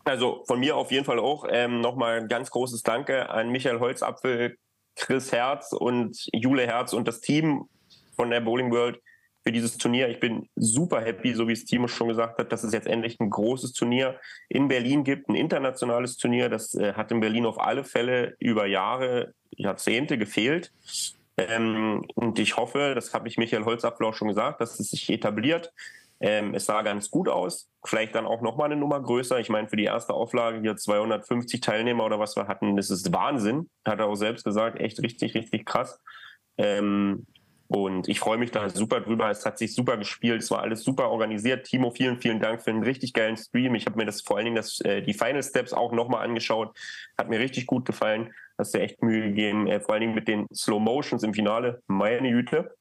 Also von mir auf jeden Fall auch ähm, nochmal ein ganz großes Danke an Michael Holzapfel, Chris Herz und Jule Herz und das Team von der Bowling World für dieses Turnier. Ich bin super happy, so wie es Timo schon gesagt hat, dass es jetzt endlich ein großes Turnier in Berlin gibt, ein internationales Turnier. Das äh, hat in Berlin auf alle Fälle über Jahre, Jahrzehnte gefehlt. Ähm, und ich hoffe, das habe ich Michael Holzapfel auch schon gesagt, dass es sich etabliert. Ähm, es sah ganz gut aus. Vielleicht dann auch nochmal eine Nummer größer. Ich meine, für die erste Auflage hier 250 Teilnehmer oder was wir hatten, das ist Wahnsinn. Hat er auch selbst gesagt. Echt richtig, richtig krass. Ähm, und ich freue mich da super drüber. Es hat sich super gespielt. Es war alles super organisiert. Timo, vielen, vielen Dank für einen richtig geilen Stream. Ich habe mir das vor allen Dingen das, äh, die Final Steps auch nochmal angeschaut. Hat mir richtig gut gefallen. Hast dir echt Mühe gegeben. Äh, vor allen Dingen mit den Slow Motions im Finale. Meine Güte.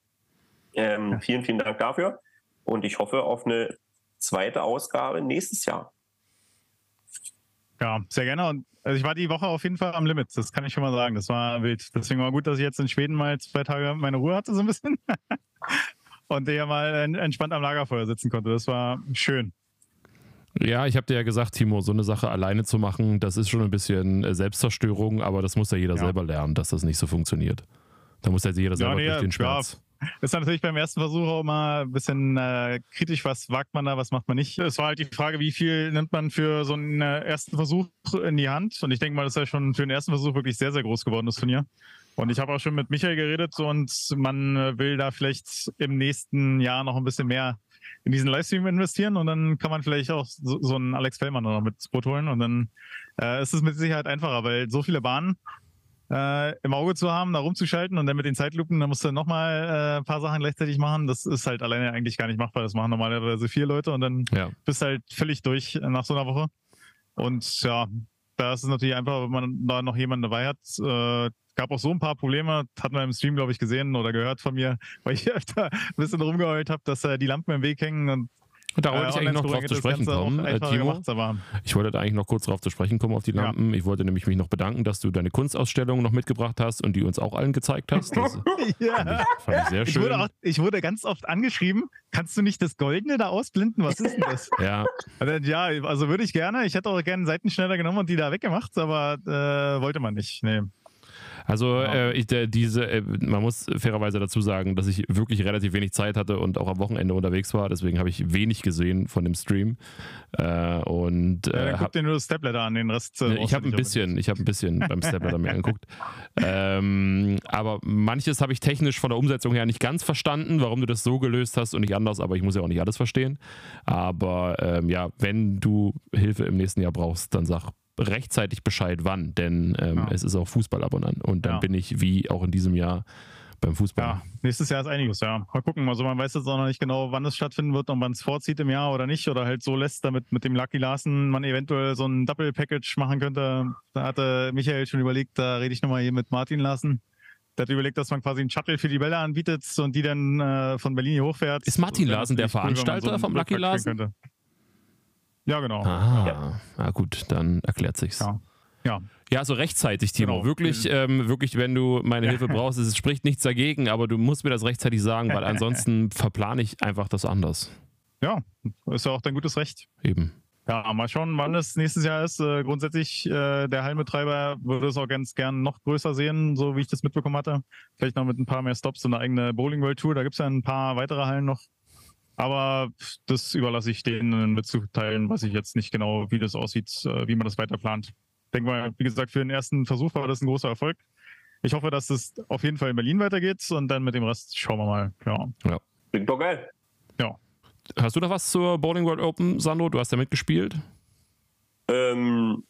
Ähm. Vielen, vielen Dank dafür. Und ich hoffe auf eine zweite Ausgabe nächstes Jahr. Ja, sehr gerne. Und also ich war die Woche auf jeden Fall am Limit, das kann ich schon mal sagen. Das war wild. Deswegen war gut, dass ich jetzt in Schweden mal zwei Tage meine Ruhe hatte, so ein bisschen. Und der mal entspannt am Lagerfeuer sitzen konnte. Das war schön. Ja, ich habe dir ja gesagt, Timo, so eine Sache alleine zu machen, das ist schon ein bisschen äh, Selbstzerstörung, aber das muss ja jeder ja. selber lernen, dass das nicht so funktioniert. Da muss ja jeder selber ja, nee, durch den Schmerz. Ja ist natürlich beim ersten Versuch auch immer ein bisschen äh, kritisch, was wagt man da, was macht man nicht. Es war halt die Frage, wie viel nimmt man für so einen äh, ersten Versuch in die Hand. Und ich denke mal, das ist ja schon für den ersten Versuch wirklich sehr, sehr groß geworden, das Turnier. Und ich habe auch schon mit Michael geredet und man äh, will da vielleicht im nächsten Jahr noch ein bisschen mehr in diesen Livestream investieren und dann kann man vielleicht auch so, so einen Alex Fellmann noch mit ins Boot holen und dann äh, ist es mit Sicherheit einfacher, weil so viele Bahnen äh, im Auge zu haben, da rumzuschalten und dann mit den Zeitlupen, da musst du nochmal äh, ein paar Sachen gleichzeitig machen. Das ist halt alleine eigentlich gar nicht machbar. Das machen normalerweise vier Leute und dann ja. bist du halt völlig durch nach so einer Woche. Und ja, da ist es natürlich einfach, wenn man da noch jemanden dabei hat. Äh, gab auch so ein paar Probleme, hat man im Stream, glaube ich, gesehen oder gehört von mir, weil ich öfter ein bisschen rumgeheult habe, dass äh, die Lampen im Weg hängen und Da wollte ich eigentlich noch drauf zu sprechen kommen, äh, Timo. Ich wollte da eigentlich noch kurz drauf zu sprechen kommen auf die Lampen. Ja. Ich wollte nämlich mich noch bedanken, dass du deine Kunstausstellung noch mitgebracht hast und die uns auch allen gezeigt hast. Das ja. fand, ich, fand ich sehr schön. Ich wurde, auch, ich wurde, ganz oft angeschrieben, kannst du nicht das Goldene da ausblenden? Was ist denn das? ja. Ja, also würde ich gerne. Ich hätte auch gerne einen Seitenschneider genommen und die da weggemacht, aber äh, wollte man nicht. Nee. Also ja. äh, der, diese, äh, man muss fairerweise dazu sagen, dass ich wirklich relativ wenig Zeit hatte und auch am Wochenende unterwegs war. Deswegen habe ich wenig gesehen von dem Stream. Äh, und ja, äh, guck dir nur das Stepladder an, den Rest. Äh, ich habe ein bisschen, ich habe ein bisschen beim Stepladder mir angeguckt. Ähm, aber manches habe ich technisch von der Umsetzung her nicht ganz verstanden, warum du das so gelöst hast und nicht anders. Aber ich muss ja auch nicht alles verstehen. Aber ähm, ja, wenn du Hilfe im nächsten Jahr brauchst, dann sag rechtzeitig Bescheid, wann, denn ähm, ja. es ist auch Fußballabonnent und dann ja. bin ich wie auch in diesem Jahr beim Fußball. Ja, nächstes Jahr ist einiges, ja. Mal gucken. Also man weiß jetzt auch noch nicht genau, wann es stattfinden wird und wann es vorzieht im Jahr oder nicht oder halt so lässt, damit mit dem Lucky Larsen man eventuell so ein Double Package machen könnte. Da hatte Michael schon überlegt, da rede ich nochmal hier mit Martin Larsen. Der hat überlegt, dass man quasi einen Shuttle für die Bälle anbietet und die dann äh, von Berlin hier hochfährt. Ist Martin Larsen der Veranstalter cool, so vom Lucky Larsen? Ja, genau. Ah, ja. ah, gut, dann erklärt sich's. Ja. Ja. Ja, so rechtzeitig, Timo. Genau. Wirklich, ähm, wirklich, wenn du meine Hilfe brauchst, es spricht nichts dagegen, aber du musst mir das rechtzeitig sagen, weil ansonsten verplane ich einfach das anders. Ja, ist ja auch dein gutes Recht. Eben. Ja, mal schauen, wann es nächstes Jahr ist. Äh, grundsätzlich, äh, der Hallenbetreiber würde es auch ganz gern noch größer sehen, so wie ich das mitbekommen hatte. Vielleicht noch mit ein paar mehr Stops und eine eigene Bowling World Tour. Da gibt es ja ein paar weitere Hallen noch. Aber das überlasse ich denen mitzuteilen, weiß ich jetzt nicht genau, wie das aussieht, äh, wie man das weiter plant denke mal, wie gesagt, für den ersten Versuch war das ein großer Erfolg. Ich hoffe, dass es auf jeden Fall in Berlin weitergeht und dann mit dem Rest schauen wir mal. Ja. ja. Klingt doch geil. Ja. Hast du noch was zur Bowling World Open, Sandro? Du hast ja mitgespielt. Ähm,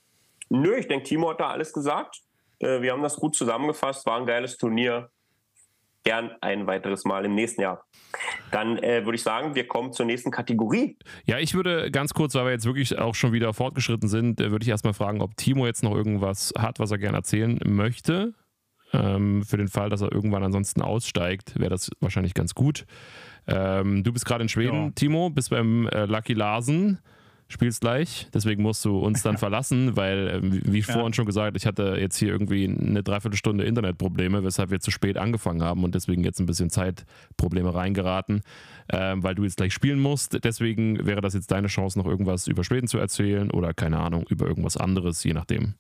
nö, ich denke, Timo hat da alles gesagt. Äh, wir haben das gut zusammengefasst, war ein geiles Turnier gern ein weiteres Mal im nächsten Jahr. Dann äh, würde ich sagen, wir kommen zur nächsten Kategorie. Ja, ich würde ganz kurz, weil wir jetzt wirklich auch schon wieder fortgeschritten sind, äh, würde ich erstmal fragen, ob Timo jetzt noch irgendwas hat, was er gerne erzählen möchte. Ähm, für den Fall, dass er irgendwann ansonsten aussteigt, wäre das wahrscheinlich ganz gut. Ähm, du bist gerade in Schweden, ja. Timo, bist beim äh, Lucky Larsen spielst gleich. Deswegen musst du uns dann verlassen, weil, ähm, wie ja. vorhin schon gesagt, ich hatte jetzt hier irgendwie eine Dreiviertelstunde Internetprobleme, weshalb wir zu spät angefangen haben und deswegen jetzt ein bisschen Zeitprobleme reingeraten, ähm, weil du jetzt gleich spielen musst. Deswegen wäre das jetzt deine Chance, noch irgendwas über Schweden zu erzählen oder keine Ahnung, über irgendwas anderes, je nachdem.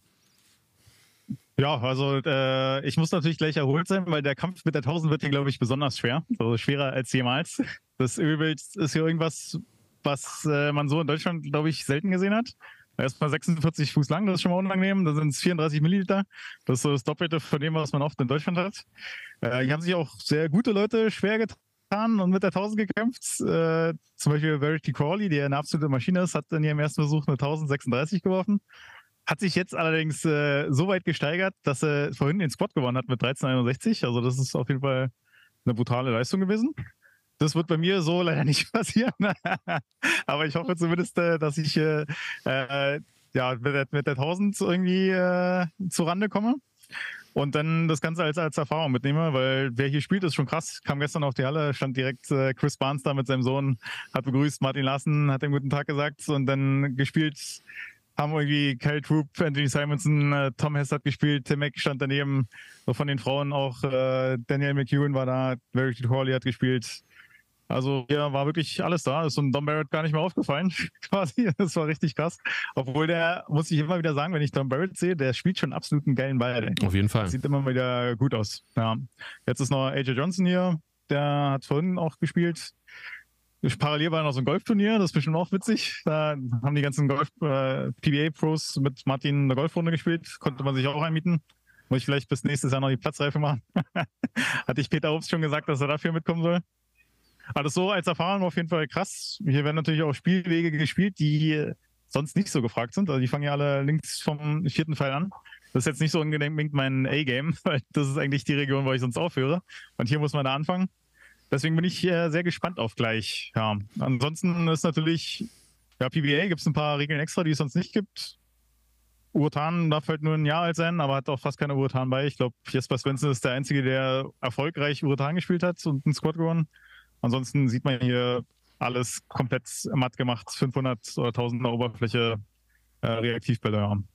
Ja, also äh, ich muss natürlich gleich erholt sein, weil der Kampf mit der 1000 wird hier, glaube ich, besonders schwer. Also schwerer als jemals. Das Ölbild ist hier irgendwas, was äh, man so in Deutschland, glaube ich, selten gesehen hat. Erstmal 46 Fuß lang, das ist schon mal unangenehm. Da sind es 34 Milliliter. Das ist so das Doppelte von dem, was man oft in Deutschland hat. Äh, hier haben sich auch sehr gute Leute schwer getan und mit der 1000 gekämpft. Äh, zum Beispiel Verity Crawley, der eine absolute Maschine ist, hat in ihrem ersten Versuch eine 1036 geworfen. Hat sich jetzt allerdings äh, so weit gesteigert, dass er vorhin den Squad gewonnen hat mit 1361. Also das ist auf jeden Fall eine brutale Leistung gewesen. Das wird bei mir so leider nicht passieren. Aber ich hoffe zumindest, äh, dass ich äh, äh, ja, mit, der, mit der 1000 irgendwie äh, Rande komme. Und dann das Ganze als, als Erfahrung mitnehme, weil wer hier spielt, ist schon krass. Kam gestern auf die Halle, stand direkt äh, Chris Barnes da mit seinem Sohn, hat begrüßt, Martin Larsen hat ihm guten Tag gesagt und dann gespielt haben irgendwie Kyle Troop, Anthony Simonson, äh, Tom Hess hat gespielt, Tim Mack stand daneben, so von den Frauen auch äh, Daniel McEwen war da, Verity Hawley hat gespielt, also hier war wirklich alles da. Ist so ein Don Barrett gar nicht mehr aufgefallen, quasi. Das war richtig krass. Obwohl der, muss ich immer wieder sagen, wenn ich Don Barrett sehe, der spielt schon absolut einen geilen Ball. Auf jeden Fall. Sieht immer wieder gut aus. Ja. Jetzt ist noch AJ Johnson hier. Der hat vorhin auch gespielt. Parallel war noch so ein Golfturnier, das ist bestimmt auch witzig. Da haben die ganzen Golf, äh, PBA-Pros mit Martin eine Golfrunde gespielt, konnte man sich auch einmieten. Muss ich vielleicht bis nächstes Jahr noch die Platzreife machen. Hatte ich Peter Obst schon gesagt, dass er dafür mitkommen soll. Alles so als Erfahrung auf jeden Fall krass. Hier werden natürlich auch Spielwege gespielt, die sonst nicht so gefragt sind. Also die fangen ja alle links vom vierten Pfeil an. Das ist jetzt nicht so unbedingt mein A-Game, weil das ist eigentlich die Region, wo ich sonst aufhöre. Und hier muss man da anfangen. Deswegen bin ich sehr gespannt auf gleich. Ja. Ansonsten ist natürlich, ja, PBA gibt es ein paar Regeln extra, die es sonst nicht gibt. Urtan darf halt nur ein Jahr alt sein, aber hat auch fast keine Urtan bei. Ich glaube, Jesper Svensson ist der Einzige, der erfolgreich Urtan gespielt hat und einen Squad gewonnen. Ansonsten sieht man hier alles komplett matt gemacht, 500 oder 1000 Oberfläche äh, Reaktivbälle haben.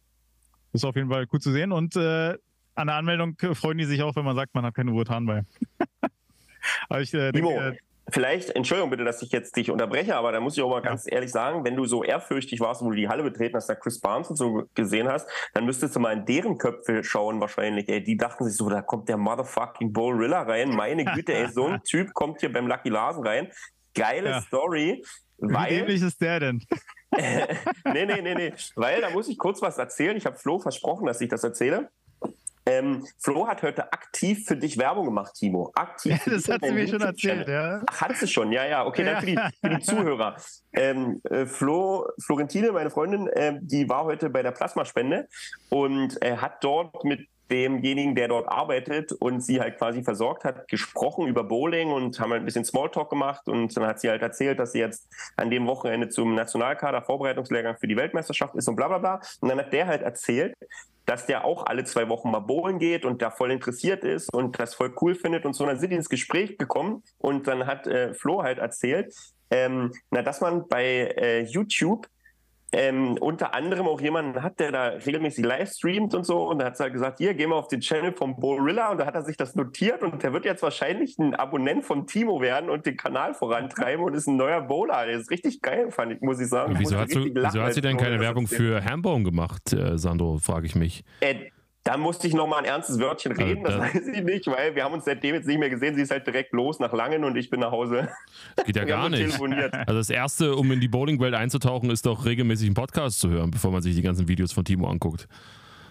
Das ist auf jeden Fall gut zu sehen und äh, an der Anmeldung freuen die sich auch, wenn man sagt, man hat keine Uretan bei. Aber ich äh, denke, äh, Vielleicht, Entschuldigung bitte, dass ich jetzt dich unterbreche, aber da muss ich auch mal ganz ehrlich sagen, wenn du so ehrfürchtig warst, wo du die Halle betreten hast, da Chris Barnes und so gesehen hast, dann müsstest du mal in deren Köpfe schauen wahrscheinlich. Ey, die dachten sich so, da kommt der motherfucking Rilla rein. Meine Güte, ey, so ein Typ kommt hier beim Lucky Larsen rein. Geile ja. Story. Wie dämlich ist der denn? nee, nee, nee, nee. Weil da muss ich kurz was erzählen. Ich habe Flo versprochen, dass ich das erzähle. Ähm, Flo hat heute aktiv für dich Werbung gemacht, Timo. Aktiv. Ja, das hat sie mir schon erzählt, ja. Ach, hat sie schon, ja, ja. Okay, ja. dann für die, für die Zuhörer. Ähm, äh, Flo, Florentine, meine Freundin, äh, die war heute bei der Plasmaspende und äh, hat dort mit demjenigen, der dort arbeitet und sie halt quasi versorgt hat, gesprochen über Bowling und haben halt ein bisschen Smalltalk gemacht und dann hat sie halt erzählt, dass sie jetzt an dem Wochenende zum Nationalkader Vorbereitungslehrgang für die Weltmeisterschaft ist und bla bla bla. Und dann hat der halt erzählt, dass der auch alle zwei Wochen mal bowlen geht und da voll interessiert ist und das voll cool findet und so. Und dann sind die ins Gespräch gekommen und dann hat äh, Flo halt erzählt, ähm, na, dass man bei äh, YouTube ähm, unter anderem auch jemanden hat, der da regelmäßig live streamt und so. Und da hat er halt gesagt, hier, gehen wir auf den Channel vom Borilla. Und da hat er sich das notiert und der wird jetzt wahrscheinlich ein Abonnent von Timo werden und den Kanal vorantreiben und ist ein neuer Bowler. Der ist richtig geil, fand ich, muss ich sagen. Wieso, hast du, wieso hat sie denn keine Werbung für Hambone gemacht, äh, Sandro, frage ich mich. Äh, da musste ich noch mal ein ernstes Wörtchen reden, das, das weiß ich nicht, weil wir haben uns seitdem jetzt nicht mehr gesehen. Sie ist halt direkt los nach Langen und ich bin nach Hause. Geht ja gar nicht. Also das Erste, um in die Bowling-Welt einzutauchen, ist doch regelmäßig einen Podcast zu hören, bevor man sich die ganzen Videos von Timo anguckt.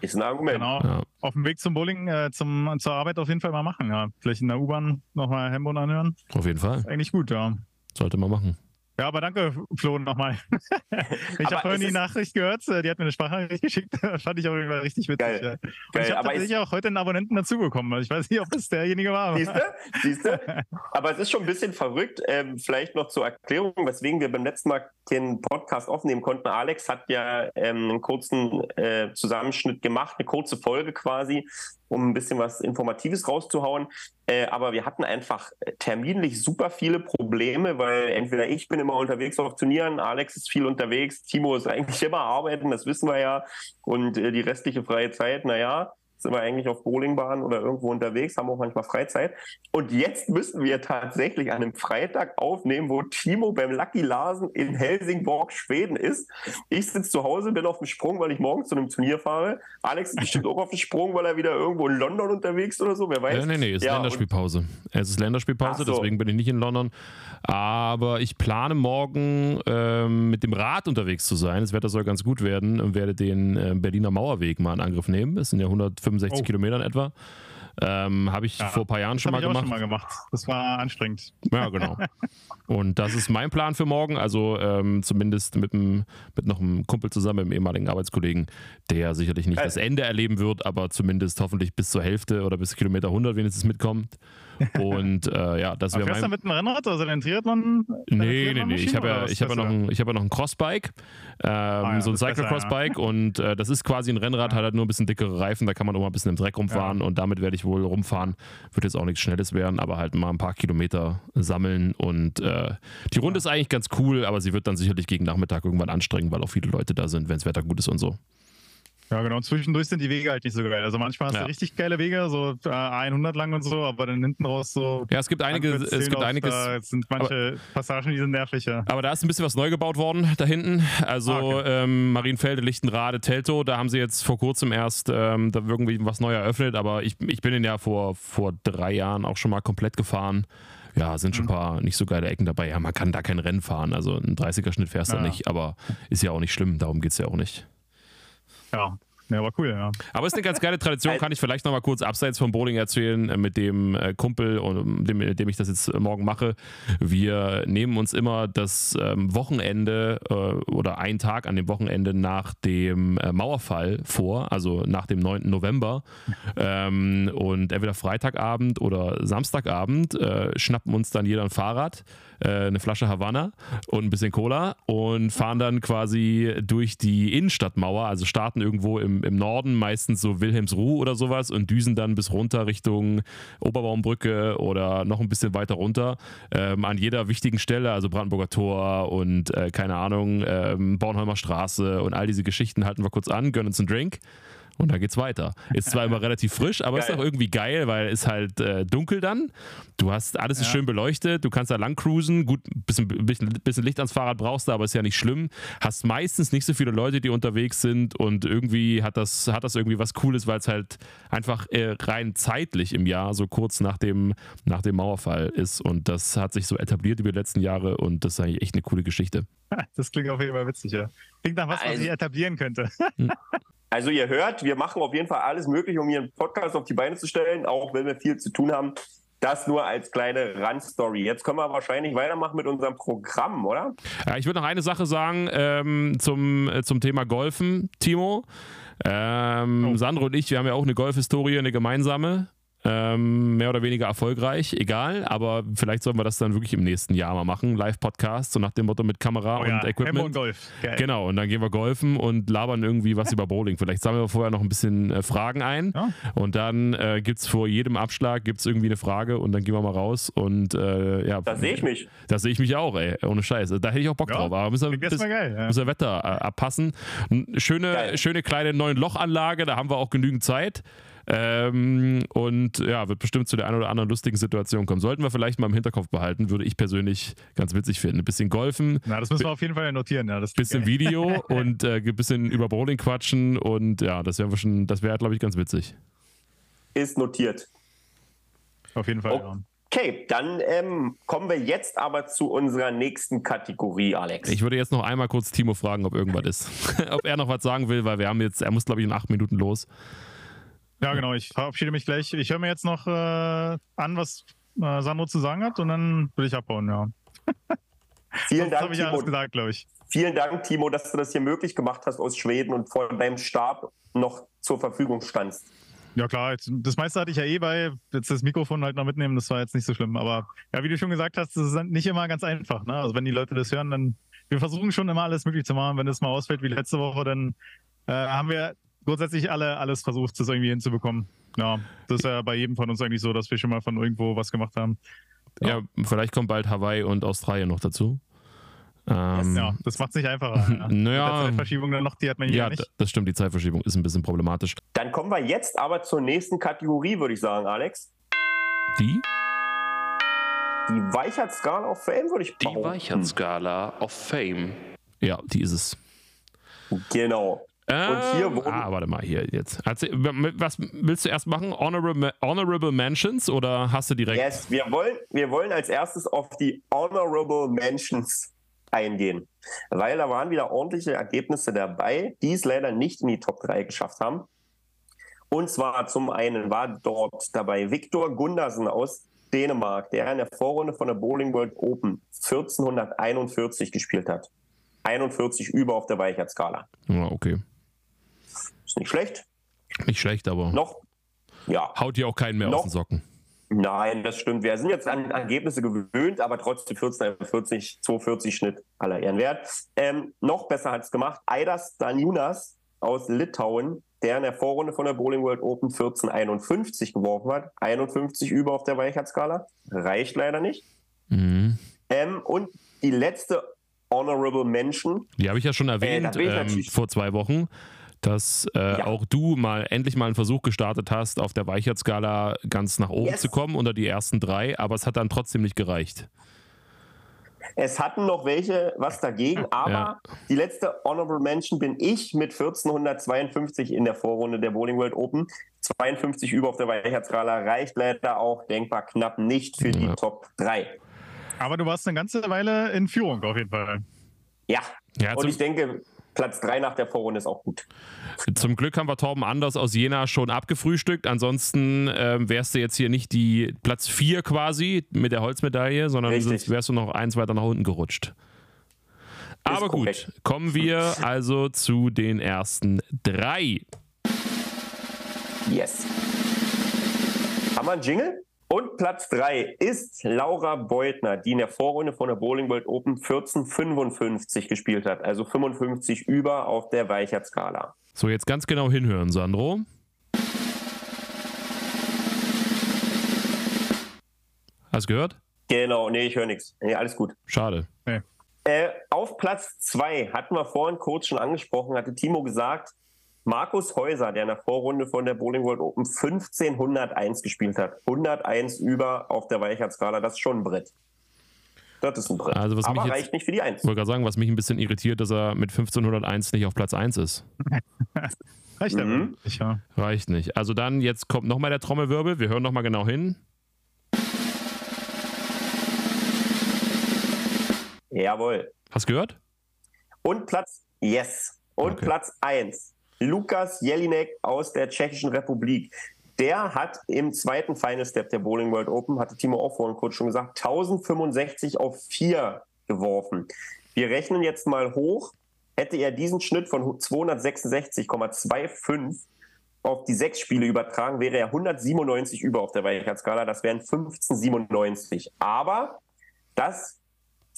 Ist ein Argument. Genau. Ja. Auf dem Weg zum Bowling, äh, zum, zur Arbeit auf jeden Fall mal machen. Ja. Vielleicht in der U-Bahn nochmal Hembon anhören. Auf jeden Fall. Ist eigentlich gut, ja. Sollte man machen. Ja, aber danke, Flo, nochmal. ich habe vorhin die Nachricht gehört, äh, die hat mir eine Sprachnachricht geschickt, das fand ich auch immer richtig witzig. Geil. Ja. Und Geil. ich habe tatsächlich auch heute einen Abonnenten dazugekommen. Also ich weiß nicht, ob das derjenige war. Siehst du? Siehst du? Aber es ist schon ein bisschen verrückt. Ähm, vielleicht noch zur Erklärung, weswegen wir beim letzten Mal den Podcast aufnehmen konnten. Alex hat ja ähm, einen kurzen äh, Zusammenschnitt gemacht, eine kurze Folge quasi, um ein bisschen was Informatives rauszuhauen. Äh, aber wir hatten einfach terminlich super viele Probleme, weil entweder ich bin immer unterwegs auf Turnieren, Alex ist viel unterwegs, Timo ist eigentlich immer arbeiten, das wissen wir ja. Und äh, die restliche freie Zeit, naja, sind wir eigentlich auf Bowlingbahnen oder irgendwo unterwegs, haben auch manchmal Freizeit. Und jetzt müssen wir tatsächlich an einem Freitag aufnehmen, wo Timo beim Lucky Larsen in Helsingborg, Schweden ist. Ich sitze zu Hause, bin auf dem Sprung, weil ich morgen zu einem Turnier fahre. Alex ist bestimmt auch auf dem Sprung, weil er wieder irgendwo in London unterwegs oder so, wer weiß. Ja, nee, nee, es ist ja, Länderspielpause. Es ist Länderspielpause, so. deswegen bin ich nicht in London. Aber ich plane morgen ähm, mit dem Rad unterwegs zu sein. Das Wetter soll ganz gut werden und werde den äh, Berliner Mauerweg mal in Angriff nehmen. Es sind ja 150 65 oh. Kilometern etwa. Ähm, Habe ich ja, vor ein paar Jahren schon mal gemacht. schon mal gemacht. Das war anstrengend. Ja, genau. Und das ist mein Plan für morgen. Also ähm, zumindest mit, einem, mit noch einem Kumpel zusammen, mit einem ehemaligen Arbeitskollegen, der sicherlich nicht das Ende erleben wird, aber zumindest hoffentlich bis zur Hälfte oder bis Kilometer 100 wenigstens mitkommt. Und äh, ja, das wäre mein... du mit einem Rennrad, also den Triathlon? Nee, nee, nee. Ich habe ja, hab ja, noch ein, hab ja noch ein Crossbike, ähm, ah, ja, so ein Cyclocross-Bike ja. und äh, das ist quasi ein Rennrad, hat halt nur ein bisschen dickere Reifen, da kann man auch mal ein bisschen im Dreck rumfahren und damit werde ich wohl rumfahren. Wird jetzt auch nichts Schnelles werden, aber halt mal ein paar Kilometer sammeln und äh, die Runde ist eigentlich ganz cool, aber sie wird dann sicherlich gegen Nachmittag irgendwann anstrengend, weil auch viele Leute da sind, wenn das Wetter gut ist und so. Ja, genau. Und zwischendurch sind die Wege halt nicht so geil. Also manchmal hast ja. du richtig geile Wege, so äh, 100 lang und so, aber dann hinten raus so. Ja, es gibt einige, es gibt auf, einiges. Da sind manche aber, Passagen, die sind nervlicher. Aber da ist ein bisschen was neu gebaut worden da hinten. Also ah, okay. ähm, Marienfelde, Lichtenrade, Teltow, da haben sie jetzt vor kurzem erst ähm, da irgendwie was neu eröffnet, aber ich, ich bin den ja vor, vor drei Jahren auch schon mal komplett gefahren. Ja, sind schon ein mhm. paar nicht so geile Ecken dabei. Ja, man kann da kein Rennen fahren. Also ein 30er-Schnitt fährst du ja. nicht, aber ist ja auch nicht schlimm, darum geht es ja auch nicht. Ja, ja, war cool, ja. Aber es ist eine ganz geile Tradition, kann ich vielleicht nochmal kurz abseits vom Bowling erzählen, äh, mit dem äh, Kumpel, und dem, mit dem ich das jetzt morgen mache. Wir nehmen uns immer das ähm, Wochenende äh, oder einen Tag an dem Wochenende nach dem Mauerfall vor, also nach dem 9. November. Ähm, und entweder Freitagabend oder Samstagabend schnappen uns dann jeder ein Fahrrad äh, eine Flasche Havanna und ein bisschen Cola und fahren dann quasi durch die Innenstadtmauer, also starten irgendwo im im Norden, meistens so Wilhelmsruh oder sowas und düsen dann bis runter Richtung Oberbaumbrücke oder noch ein bisschen weiter runter. Ähm, an jeder wichtigen Stelle, also Brandenburger Tor und äh, keine Ahnung, ähm, Bornholmer Straße und all diese Geschichten halten wir kurz an, gönnen uns einen Drink. Und dann geht's weiter. Ist zwar immer relativ frisch, aber geil. ist auch irgendwie geil, weil es halt äh, dunkel dann. Du hast alles ist schön beleuchtet, du kannst da lang cruisen. Gut, ein bisschen, bisschen, bisschen, Licht ans Fahrrad brauchst du, aber ist ja nicht schlimm. Hast meistens nicht so viele Leute, die unterwegs sind und irgendwie hat das, hat das irgendwie was Cooles, weil es halt einfach äh, rein zeitlich im Jahr so kurz nach dem, nach dem Mauerfall ist. Und das hat sich so etabliert über die letzten Jahre und das ist eigentlich echt eine coole Geschichte. Das klingt auf jeden Fall witzig, ja. Klingt nach was, was ich etablieren könnte. Also ihr hört, wir machen auf jeden Fall alles Mögliche, um hier einen Podcast auf die Beine zu stellen, auch wenn wir viel zu tun haben. Das nur als kleine Randstory. Jetzt können wir wahrscheinlich weitermachen mit unserem Programm, oder? Ja, ich würde noch eine Sache sagen ähm, zum, äh, zum Thema Golfen, Timo. Ähm, oh. Sandro und ich, wir haben ja auch eine Golfhistorie, eine gemeinsame. Ähm, mehr oder weniger erfolgreich, egal, aber vielleicht sollen wir das dann wirklich im nächsten Jahr mal machen. Live-Podcast, so nach dem Motto mit Kamera oh ja, und Equipment. und Golf. Geil. Genau, und dann gehen wir golfen und labern irgendwie was über Bowling. Vielleicht sammeln wir vorher noch ein bisschen äh, Fragen ein ja. und dann äh, gibt es vor jedem Abschlag gibt's irgendwie eine Frage und dann gehen wir mal raus und äh, ja. Da sehe ich mich. Da sehe ich mich auch, ey, ohne Scheiße. Da hätte ich auch Bock ja, drauf, aber müssen wir, bis, geil, ja. müssen wir Wetter äh, abpassen. Schöne, schöne kleine neuen Lochanlage, da haben wir auch genügend Zeit. Ähm, und ja, wird bestimmt zu der einen oder anderen lustigen Situation kommen. Sollten wir vielleicht mal im Hinterkopf behalten, würde ich persönlich ganz witzig finden. Ein bisschen golfen. Na, das müssen wir auf jeden Fall notieren. Ja, das bisschen Video und äh, ein bisschen über Bowling quatschen und ja, das wäre schon, das wäre, glaube ich, ganz witzig. Ist notiert. Auf jeden Fall, okay. ja. Okay, dann ähm, kommen wir jetzt aber zu unserer nächsten Kategorie, Alex. Ich würde jetzt noch einmal kurz Timo fragen, ob irgendwas ist. ob er noch was sagen will, weil wir haben jetzt, er muss, glaube ich, in acht Minuten los. Ja, genau. Ich verabschiede mich gleich. Ich höre mir jetzt noch äh, an, was äh, Sandro zu sagen hat und dann will ich abbauen, ja. Vielen Dank, habe ich Timo. alles gesagt, glaube ich. Vielen Dank, Timo, dass du das hier möglich gemacht hast aus Schweden und vor deinem Stab noch zur Verfügung standst. Ja klar, das meiste hatte ich ja eh bei. Jetzt das Mikrofon halt noch mitnehmen, das war jetzt nicht so schlimm. Aber ja, wie du schon gesagt hast, das ist nicht immer ganz einfach. Ne? Also wenn die Leute das hören, dann wir versuchen schon immer alles möglich zu machen. Wenn es mal ausfällt wie letzte Woche, dann äh, haben wir grundsätzlich alle alles versucht, das irgendwie hinzubekommen. Ja, das ist ja bei jedem von uns eigentlich so, dass wir schon mal von irgendwo was gemacht haben. Ja, ja vielleicht kommt bald Hawaii und Australien noch dazu. Ähm, ja, das macht es nicht einfacher. Ja. naja, die Zeitverschiebung dann noch, die hat man ja nicht. das stimmt, die Zeitverschiebung ist ein bisschen problematisch. Dann kommen wir jetzt aber zur nächsten Kategorie, würde ich sagen, Alex. Die? Die Weichheitsskala of Fame, würde ich behaupten. Die Weichheitsskala of Fame. Ja, die ist es. Genau. Und hier ähm, ah, warte mal, hier jetzt. Was willst du erst machen? Honorable, Honorable Mentions oder hast du direkt? Yes, wir wollen, wir wollen als erstes auf die Honorable Mentions eingehen, weil da waren wieder ordentliche Ergebnisse dabei, die es leider nicht in die Top 3 geschafft haben. Und zwar zum einen war dort dabei Viktor Gundersen aus Dänemark, der in der Vorrunde von der Bowling World Open 1441 gespielt hat. 41 über auf der Weichheitsskala. Ja, okay. Ist nicht schlecht. Nicht schlecht, aber. Noch. Ja. Haut dir auch keinen mehr noch, aus den Socken. Nein, das stimmt. Wir sind jetzt an Ergebnisse gewöhnt, aber trotzdem 14, 40, 240 Schnitt aller Ehren wert. Ähm, noch besser hat es gemacht. Aidas Daniunas aus Litauen, der in der Vorrunde von der Bowling World Open 1451 geworfen hat. 51 über auf der Weichheitsskala. Reicht leider nicht. Mhm. Ähm, und die letzte Honorable Mention. Die habe ich ja schon erwähnt äh, ähm, vor zwei Wochen dass äh, ja. auch du mal endlich mal einen Versuch gestartet hast, auf der Weichheitsskala ganz nach oben yes. zu kommen, unter die ersten drei, aber es hat dann trotzdem nicht gereicht. Es hatten noch welche was dagegen, aber ja. die letzte Honorable Mention bin ich mit 1452 in der Vorrunde der Bowling World Open. 52 über auf der Weichheitsskala reicht leider auch denkbar knapp nicht für die Top 3. Aber du warst eine ganze Weile in Führung auf jeden Fall. Ja, ja und ich denke, Platz 3 nach der Vorrunde ist auch gut. Zum Glück haben wir Torben Anders aus Jena schon abgefrühstückt. Ansonsten ähm, wärst du jetzt hier nicht die Platz 4 quasi mit der Holzmedaille, sondern sonst wärst du noch eins weiter nach unten gerutscht. Aber gut, kommen wir also zu den ersten drei. Yes. Haben wir einen Jingle? Und Platz 3 ist Laura Beutner, die in der Vorrunde von der Bowling World Open 1455 gespielt hat. Also 55 über auf der Weichert-Skala. So, jetzt ganz genau hinhören, Sandro. Hast du gehört? Genau, nee, ich höre nichts. Nee, alles gut. Schade. Äh, auf Platz 2 hatten wir vorhin kurz schon angesprochen, hatte Timo gesagt, Markus Häuser, der in der Vorrunde von der Bowling World Open 1501 gespielt hat. 101 über auf der Weichert-Skala, das ist schon ein Brett. Das ist ein Brett. Also was mich Aber jetzt- reicht nicht für die 1. Ich wollte gerade sagen, was mich ein bisschen irritiert, dass er mit 1501 nicht auf Platz 1 ist. Reicht Mhm. nicht, ja. Reicht nicht. Also dann, jetzt kommt nochmal der Trommelwirbel. Wir hören nochmal genau hin. Jawohl. Hast du gehört? Und Platz, yes. Und Okay. Platz 1, Lukas Jelinek aus der Tschechischen Republik. Der hat im zweiten Final Step der Bowling World Open, hatte Timo auch vorhin kurz schon gesagt, 1065 auf 4 geworfen. Wir rechnen jetzt mal hoch. Hätte er diesen Schnitt von 266,25 auf die sechs Spiele übertragen, wäre er 197 über auf der Weichert-Skala. Das wären 1597. Aber das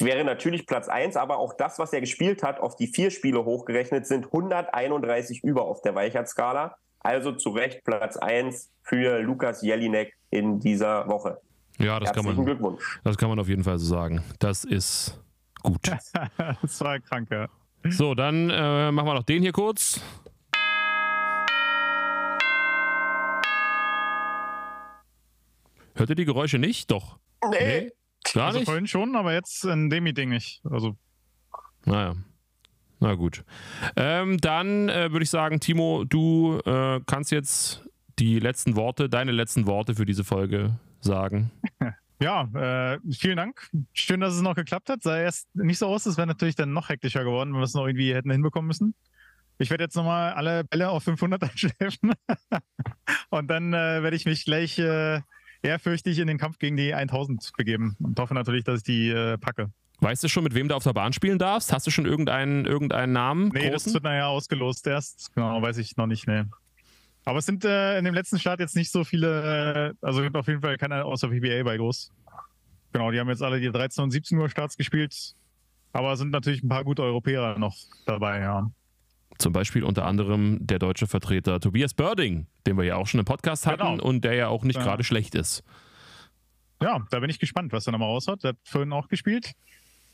wäre natürlich Platz 1, aber auch das, was er gespielt hat, auf die vier Spiele hochgerechnet, sind 131 über auf der Weichert-Skala. Also zu Recht Platz 1 für Lukas Jelinek in dieser Woche. Ja, das kann, Herzlichen man, Glückwunsch. das kann man auf jeden Fall so sagen. Das ist gut. das war krank, ja. So, dann äh, machen wir noch den hier kurz. Hört ihr die Geräusche nicht? Doch. Nee. Gar Also nicht? vorhin schon, aber jetzt in dem Meeting nicht. Also Naja. Na gut. Ähm, dann äh, würde ich sagen, Timo, du äh, kannst jetzt die letzten Worte, deine letzten Worte für diese Folge sagen. Ja, äh, vielen Dank. Schön, dass es noch geklappt hat. Sah erst nicht so aus, es wäre natürlich dann noch hektischer geworden, wenn wir es noch irgendwie hätten hinbekommen müssen. Ich werde jetzt nochmal alle Bälle auf 500 einschleifen. und dann äh, werde ich mich gleich äh, ehrfürchtig in den Kampf gegen die 1000 begeben und hoffe natürlich, dass ich die äh, packe. Weißt du schon, mit wem du auf der Bahn spielen darfst? Hast du schon irgendeinen, irgendeinen Namen? Nee, das großen? wird nachher ausgelost erst. Genau, weiß ich noch nicht. Nee. Aber es sind äh, in dem letzten Start jetzt nicht so viele, äh, also gibt auf jeden Fall keiner außer PBA bei groß. Genau, die haben jetzt alle die 13 und 17 Uhr Starts gespielt. Aber es sind natürlich ein paar gute Europäer noch dabei, ja. Zum Beispiel unter anderem der deutsche Vertreter Tobias Börding, den wir ja auch schon im Podcast hatten Genau. und der ja auch nicht Ja. gerade schlecht ist. Ja, da bin ich gespannt, was er nochmal raushaut. Der hat vorhin auch gespielt.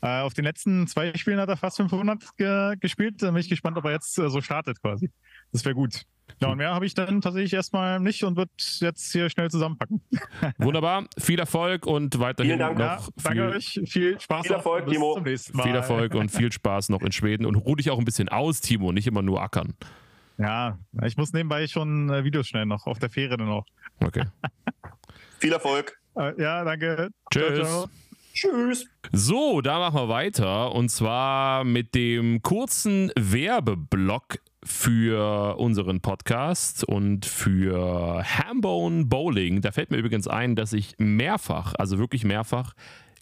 Äh, auf den letzten zwei Spielen hat er fast 500 ge gespielt. Da bin ich gespannt, ob er jetzt äh, so startet quasi. Das wäre gut. Ja, und mehr habe ich dann tatsächlich erstmal nicht und wird jetzt hier schnell zusammenpacken. Wunderbar, viel Erfolg und weiterhin Vielen Dank. noch Ja, danke viel, euch. Viel Spaß. Viel. Erfolg, Bis Timo. Zum nächsten Mal. viel Erfolg und viel Spaß noch in Schweden und ruh dich auch ein bisschen aus, Timo, nicht immer nur ackern. Ja, ich muss nebenbei schon äh, Videos schnell noch, auf der Fähre dann noch. Okay. Viel Erfolg. Äh, ja, danke. Tschüss. Ciao, ciao. Tschüss. So, da machen wir weiter und zwar mit dem kurzen Werbeblock für unseren Podcast und für Hambone Bowling. Da fällt mir übrigens ein, dass ich mehrfach, also wirklich mehrfach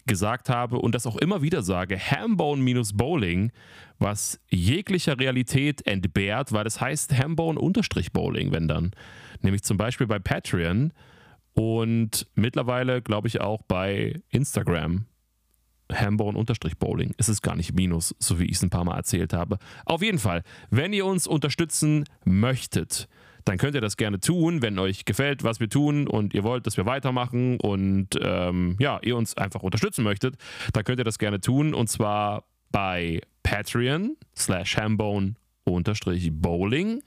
gesagt habe und das auch immer wieder sage, Hambone-Bowling, was jeglicher Realität entbehrt, weil das heißt Hambone-Bowling, wenn dann. Nämlich zum Beispiel bei Patreon und mittlerweile, glaube ich, auch bei Instagram. Hambone-Bowling. Es ist gar nicht Minus, so wie ich es ein paar Mal erzählt habe. Auf jeden Fall, wenn ihr uns unterstützen möchtet, dann könnt ihr das gerne tun, wenn euch gefällt, was wir tun und ihr wollt, dass wir weitermachen und ähm, ja, ihr uns einfach unterstützen möchtet, dann könnt ihr das gerne tun und zwar bei Patreon slash Hambone unterstrich Bowling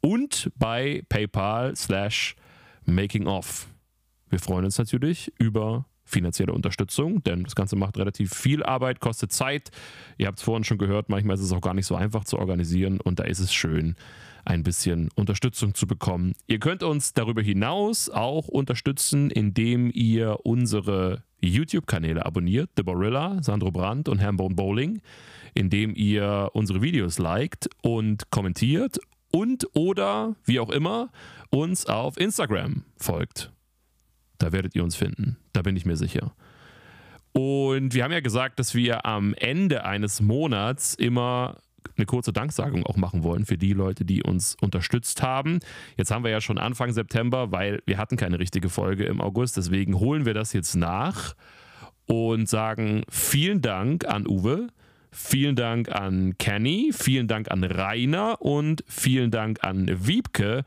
und bei PayPal slash Making Off. Wir freuen uns natürlich über finanzielle Unterstützung, denn das Ganze macht relativ viel Arbeit, kostet Zeit. Ihr habt es vorhin schon gehört, manchmal ist es auch gar nicht so einfach zu organisieren und da ist es schön, ein bisschen Unterstützung zu bekommen. Ihr könnt uns darüber hinaus auch unterstützen, indem ihr unsere YouTube-Kanäle abonniert, The Barilla, Sandro Brandt und Hambone Bowling, indem ihr unsere Videos liked und kommentiert und oder, wie auch immer, uns auf Instagram folgt. Da werdet ihr uns finden. Da bin ich mir sicher. Und wir haben ja gesagt, dass wir am Ende eines Monats immer eine kurze Danksagung auch machen wollen für die Leute, die uns unterstützt haben. Jetzt haben wir ja schon Anfang September, weil wir hatten keine richtige Folge im August. Deswegen holen wir das jetzt nach und sagen vielen Dank an Uwe. Vielen Dank an Kenny, vielen Dank an Rainer und vielen Dank an Wiebke.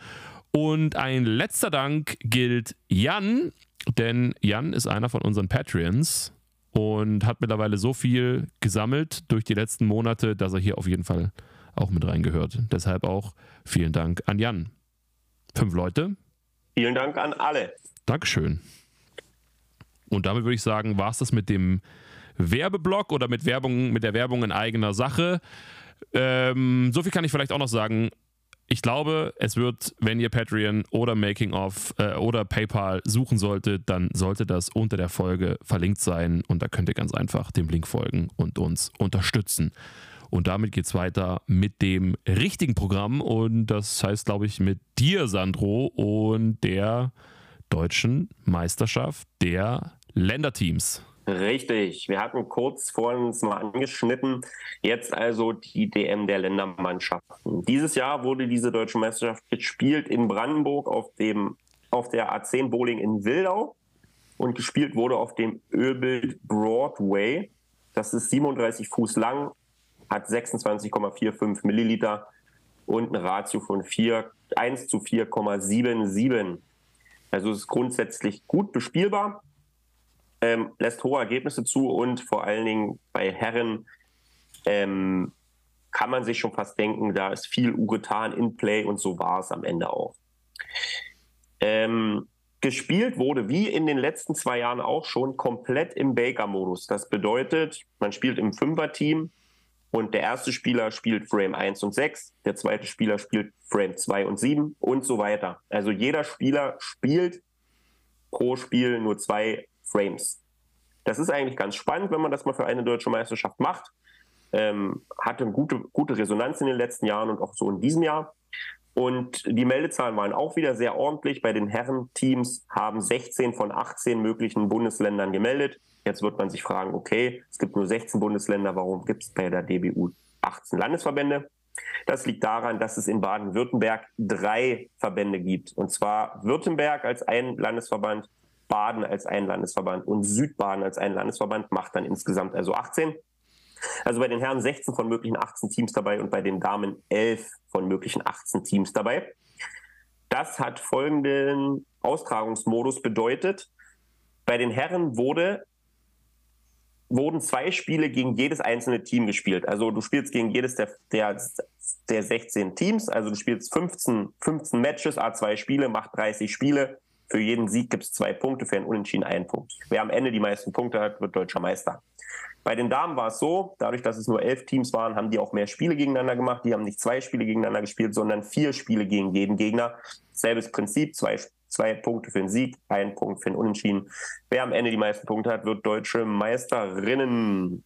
Und ein letzter Dank gilt Jan, denn Jan ist einer von unseren Patreons und hat mittlerweile so viel gesammelt durch die letzten Monate, dass er hier auf jeden Fall auch mit reingehört. Deshalb auch vielen Dank an Jan. Fünf Leute. Vielen Dank an alle. Dankeschön. Und damit würde ich sagen, war es das mit dem Werbeblock oder mit Werbung, mit der Werbung in eigener Sache. Ähm, so viel kann ich vielleicht auch noch sagen ich glaube, es wird, wenn ihr Patreon oder Making of äh, oder PayPal suchen solltet, dann sollte das unter der Folge verlinkt sein und da könnt ihr ganz einfach dem Link folgen und uns unterstützen. Und damit geht es weiter mit dem richtigen Programm und das heißt, glaube ich, mit dir, Sandro, und der deutschen Meisterschaft der Länderteams. Richtig. Wir hatten kurz vor uns mal angeschnitten. Jetzt also die DM der Ländermannschaften. Dieses Jahr wurde diese deutsche Meisterschaft gespielt in Brandenburg auf, dem, auf der A10 Bowling in Wildau und gespielt wurde auf dem Ölbild Broadway. Das ist 37 Fuß lang, hat 26,45 Milliliter und ein Ratio von 4, 1 zu 4,77. Also es ist grundsätzlich gut bespielbar ähm, lässt hohe Ergebnisse zu und vor allen Dingen bei Herren ähm, kann man sich schon fast denken, da ist viel Ugetan in Play und so war es am Ende auch. Ähm, gespielt wurde, wie in den letzten zwei Jahren auch schon, komplett im Baker-Modus. Das bedeutet, man spielt im Fünfer-Team und der erste Spieler spielt Frame 1 und 6, der zweite Spieler spielt Frame 2 und 7 und so weiter. Also jeder Spieler spielt pro Spiel nur zwei Frames. Das ist eigentlich ganz spannend, wenn man das mal für eine deutsche Meisterschaft macht. Ähm, hatte gute, gute Resonanz in den letzten Jahren und auch so in diesem Jahr. Und die Meldezahlen waren auch wieder sehr ordentlich. Bei den Herrenteams haben 16 von 18 möglichen Bundesländern gemeldet. Jetzt wird man sich fragen, okay, es gibt nur 16 Bundesländer, warum gibt es bei der DBU 18 Landesverbände? Das liegt daran, dass es in Baden-Württemberg drei Verbände gibt. Und zwar Württemberg als ein Landesverband, Baden als ein Landesverband und Südbaden als ein Landesverband macht dann insgesamt also 18. Also bei den Herren 16 von möglichen 18 Teams dabei und bei den Damen 11 von möglichen 18 Teams dabei. Das hat folgenden Austragungsmodus bedeutet. Bei den Herren wurde, wurden zwei Spiele gegen jedes einzelne Team gespielt. Also du spielst gegen jedes der, der, der 16 Teams. Also du spielst 15, 15 Matches, A2 Spiele, macht 30 Spiele für jeden Sieg gibt es zwei Punkte, für einen Unentschieden einen Punkt. Wer am Ende die meisten Punkte hat, wird deutscher Meister. Bei den Damen war es so, dadurch, dass es nur elf Teams waren, haben die auch mehr Spiele gegeneinander gemacht. Die haben nicht zwei Spiele gegeneinander gespielt, sondern vier Spiele gegen jeden Gegner. Selbes Prinzip, zwei, zwei Punkte für den Sieg, ein Punkt für den Unentschieden. Wer am Ende die meisten Punkte hat, wird deutsche Meisterinnen.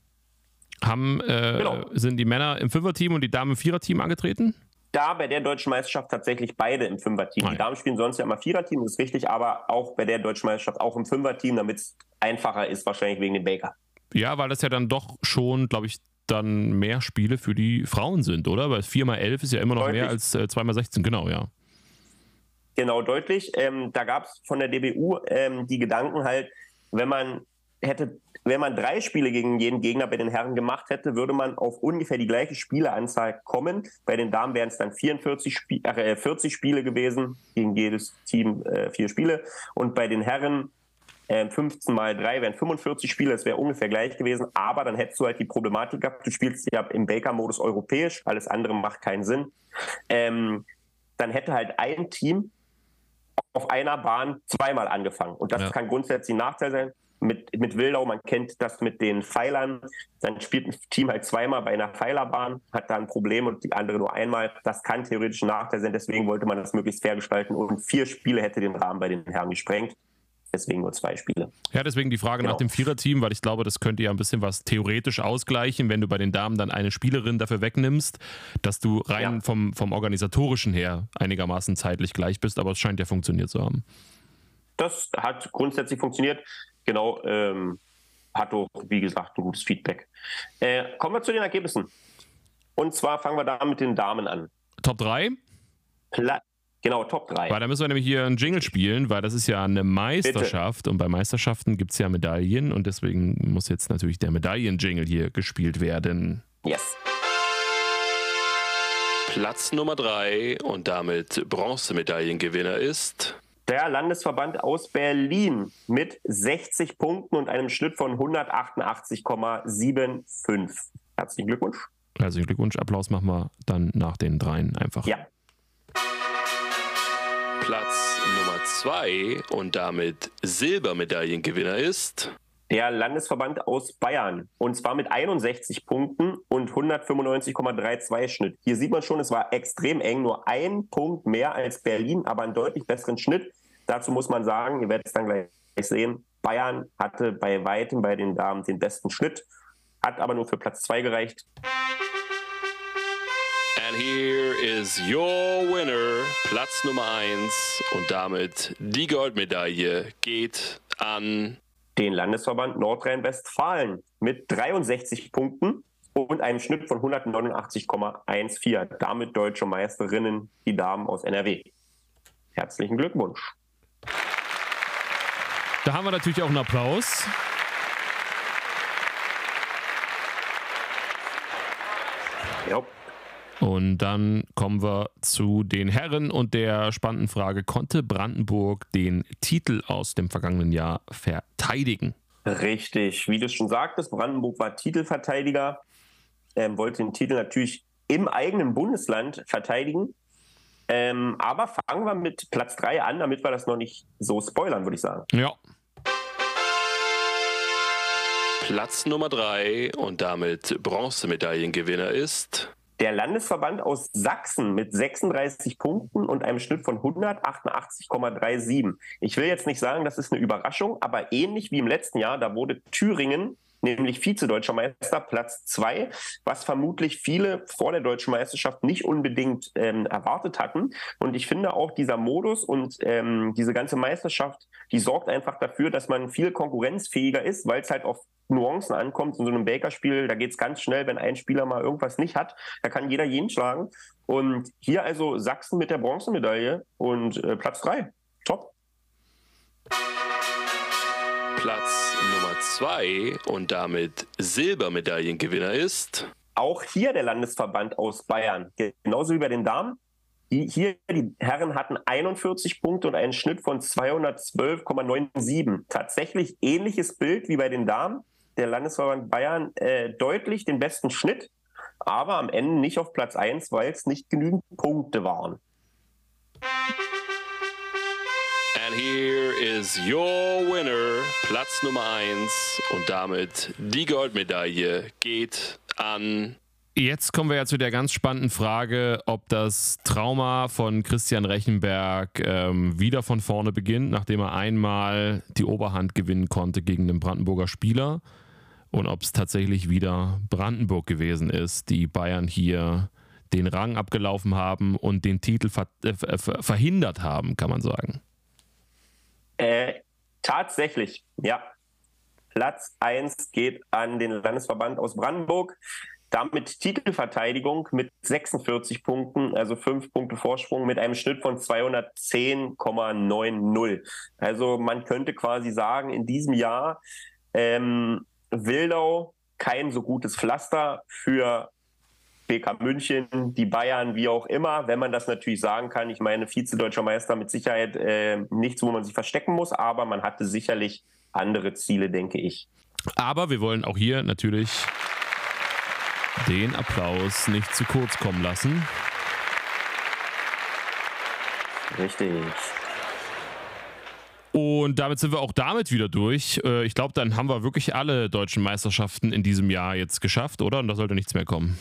Haben, äh, genau. Sind die Männer im Fünfer-Team und die Damen im Vierer-Team angetreten? Da bei der deutschen Meisterschaft tatsächlich beide im Fünfer-Team. Die Damen spielen sonst ja immer Vierer-Team, ist richtig, aber auch bei der deutschen Meisterschaft auch im Fünfer-Team, damit es einfacher ist, wahrscheinlich wegen dem Baker. Ja, weil das ja dann doch schon, glaube ich, dann mehr Spiele für die Frauen sind, oder? Weil 4x11 ist ja immer noch deutlich. mehr als äh, 2x16, genau, ja. Genau, deutlich. Ähm, da gab es von der DBU ähm, die Gedanken halt, wenn man hätte wenn man drei Spiele gegen jeden Gegner bei den Herren gemacht hätte, würde man auf ungefähr die gleiche Spieleanzahl kommen. Bei den Damen wären es dann 44 Spie äh, 40 Spiele gewesen, gegen jedes Team äh, vier Spiele. Und bei den Herren äh, 15 mal 3 wären 45 Spiele, das wäre ungefähr gleich gewesen. Aber dann hättest du halt die Problematik gehabt, du spielst ja im Baker-Modus europäisch, alles andere macht keinen Sinn. Ähm, dann hätte halt ein Team auf einer Bahn zweimal angefangen. Und das ja. kann grundsätzlich ein Nachteil sein mit, mit Wildau, man kennt das mit den Pfeilern, dann spielt ein Team halt zweimal bei einer Pfeilerbahn, hat da ein Problem und die andere nur einmal. Das kann theoretisch ein Nachteil sein, deswegen wollte man das möglichst fair gestalten und vier Spiele hätte den Rahmen bei den Herren gesprengt. Deswegen nur zwei Spiele. Ja, deswegen die Frage genau. nach dem Viererteam, weil ich glaube, das könnte ja ein bisschen was theoretisch ausgleichen, wenn du bei den Damen dann eine Spielerin dafür wegnimmst, dass du rein ja. vom, vom Organisatorischen her einigermaßen zeitlich gleich bist, aber es scheint ja funktioniert zu haben. Das hat grundsätzlich funktioniert genau, ähm, hat doch, wie gesagt, ein gutes Feedback. Äh, kommen wir zu den Ergebnissen. Und zwar fangen wir da mit den Damen an. Top 3? Pla genau, Top 3. Weil da müssen wir nämlich hier einen Jingle spielen, weil das ist ja eine Meisterschaft und bei Meisterschaften gibt es ja Medaillen und deswegen muss jetzt natürlich der Medaillen-Jingle hier gespielt werden. Yes. Platz Nummer 3 und damit Bronzemedaillengewinner ist Der Landesverband aus Berlin mit 60 Punkten und einem Schnitt von 188,75. Herzlichen Glückwunsch. Herzlichen Glückwunsch, Applaus machen wir dann nach den dreien einfach. Ja. Platz Nummer 2 und damit Silbermedaillengewinner ist Der Landesverband aus Bayern. Und zwar mit 61 Punkten und 195,32 Schnitt. Hier sieht man schon, es war extrem eng. Nur ein Punkt mehr als Berlin, aber einen deutlich besseren Schnitt. Dazu muss man sagen, ihr werdet es dann gleich sehen, Bayern hatte bei weitem bei den Damen den besten Schnitt, hat aber nur für Platz 2 gereicht. And here is your winner, Platz Nummer 1 und damit die Goldmedaille geht an den Landesverband Nordrhein-Westfalen mit 63 Punkten und einem Schnitt von 189,14. Damit deutsche Meisterinnen, die Damen aus NRW. Herzlichen Glückwunsch. Da haben wir natürlich auch einen Applaus. Ja. Und dann kommen wir zu den Herren und der spannenden Frage, konnte Brandenburg den Titel aus dem vergangenen Jahr verteidigen? Richtig, wie du schon sagtest, Brandenburg war Titelverteidiger, ähm, wollte den Titel natürlich im eigenen Bundesland verteidigen. Ähm, aber fangen wir mit Platz 3 an, damit wir das noch nicht so spoilern, würde ich sagen. Ja. Platz Nummer 3 und damit Bronzemedaillengewinner ist Der Landesverband aus Sachsen mit 36 Punkten und einem Schnitt von 188,37. Ich will jetzt nicht sagen, das ist eine Überraschung, aber ähnlich wie im letzten Jahr, da wurde Thüringen nämlich Vize-Deutscher Meister, Platz 2, was vermutlich viele vor der Deutschen Meisterschaft nicht unbedingt ähm, erwartet hatten. Und ich finde auch dieser Modus und ähm, diese ganze Meisterschaft, die sorgt einfach dafür, dass man viel konkurrenzfähiger ist, weil es halt auf Nuancen ankommt. In so einem Baker-Spiel, da geht es ganz schnell, wenn ein Spieler mal irgendwas nicht hat, da kann jeder jeden schlagen. Und hier also Sachsen mit der Bronzemedaille und äh, Platz 3. Top. Platz Nummer 2 und damit Silbermedaillengewinner ist Auch hier der Landesverband aus Bayern, genauso wie bei den Damen. Hier, die Herren hatten 41 Punkte und einen Schnitt von 212,97. Tatsächlich ähnliches Bild wie bei den Damen. Der Landesverband Bayern äh, deutlich den besten Schnitt, aber am Ende nicht auf Platz 1, weil es nicht genügend Punkte waren. And here is your winner, Platz Nummer 1 und damit die Goldmedaille geht an Jetzt kommen wir ja zu der ganz spannenden Frage, ob das Trauma von Christian Rechenberg ähm, wieder von vorne beginnt, nachdem er einmal die Oberhand gewinnen konnte gegen den Brandenburger Spieler. Und ob es tatsächlich wieder Brandenburg gewesen ist, die Bayern hier den Rang abgelaufen haben und den Titel ver äh, ver verhindert haben, kann man sagen. Äh, tatsächlich, ja. Platz 1 geht an den Landesverband aus Brandenburg. Damit Titelverteidigung mit 46 Punkten, also 5 Punkte Vorsprung mit einem Schnitt von 210,90. Also man könnte quasi sagen, in diesem Jahr ähm, Wildau kein so gutes Pflaster für BK München, die Bayern, wie auch immer, wenn man das natürlich sagen kann. Ich meine, Vize-Deutscher Meister mit Sicherheit äh, nichts, wo man sich verstecken muss, aber man hatte sicherlich andere Ziele, denke ich. Aber wir wollen auch hier natürlich den Applaus nicht zu kurz kommen lassen. Richtig. Und damit sind wir auch damit wieder durch. Äh, Ich glaube, dann haben wir wirklich alle deutschen Meisterschaften in diesem Jahr jetzt geschafft, oder? Und da sollte nichts mehr kommen.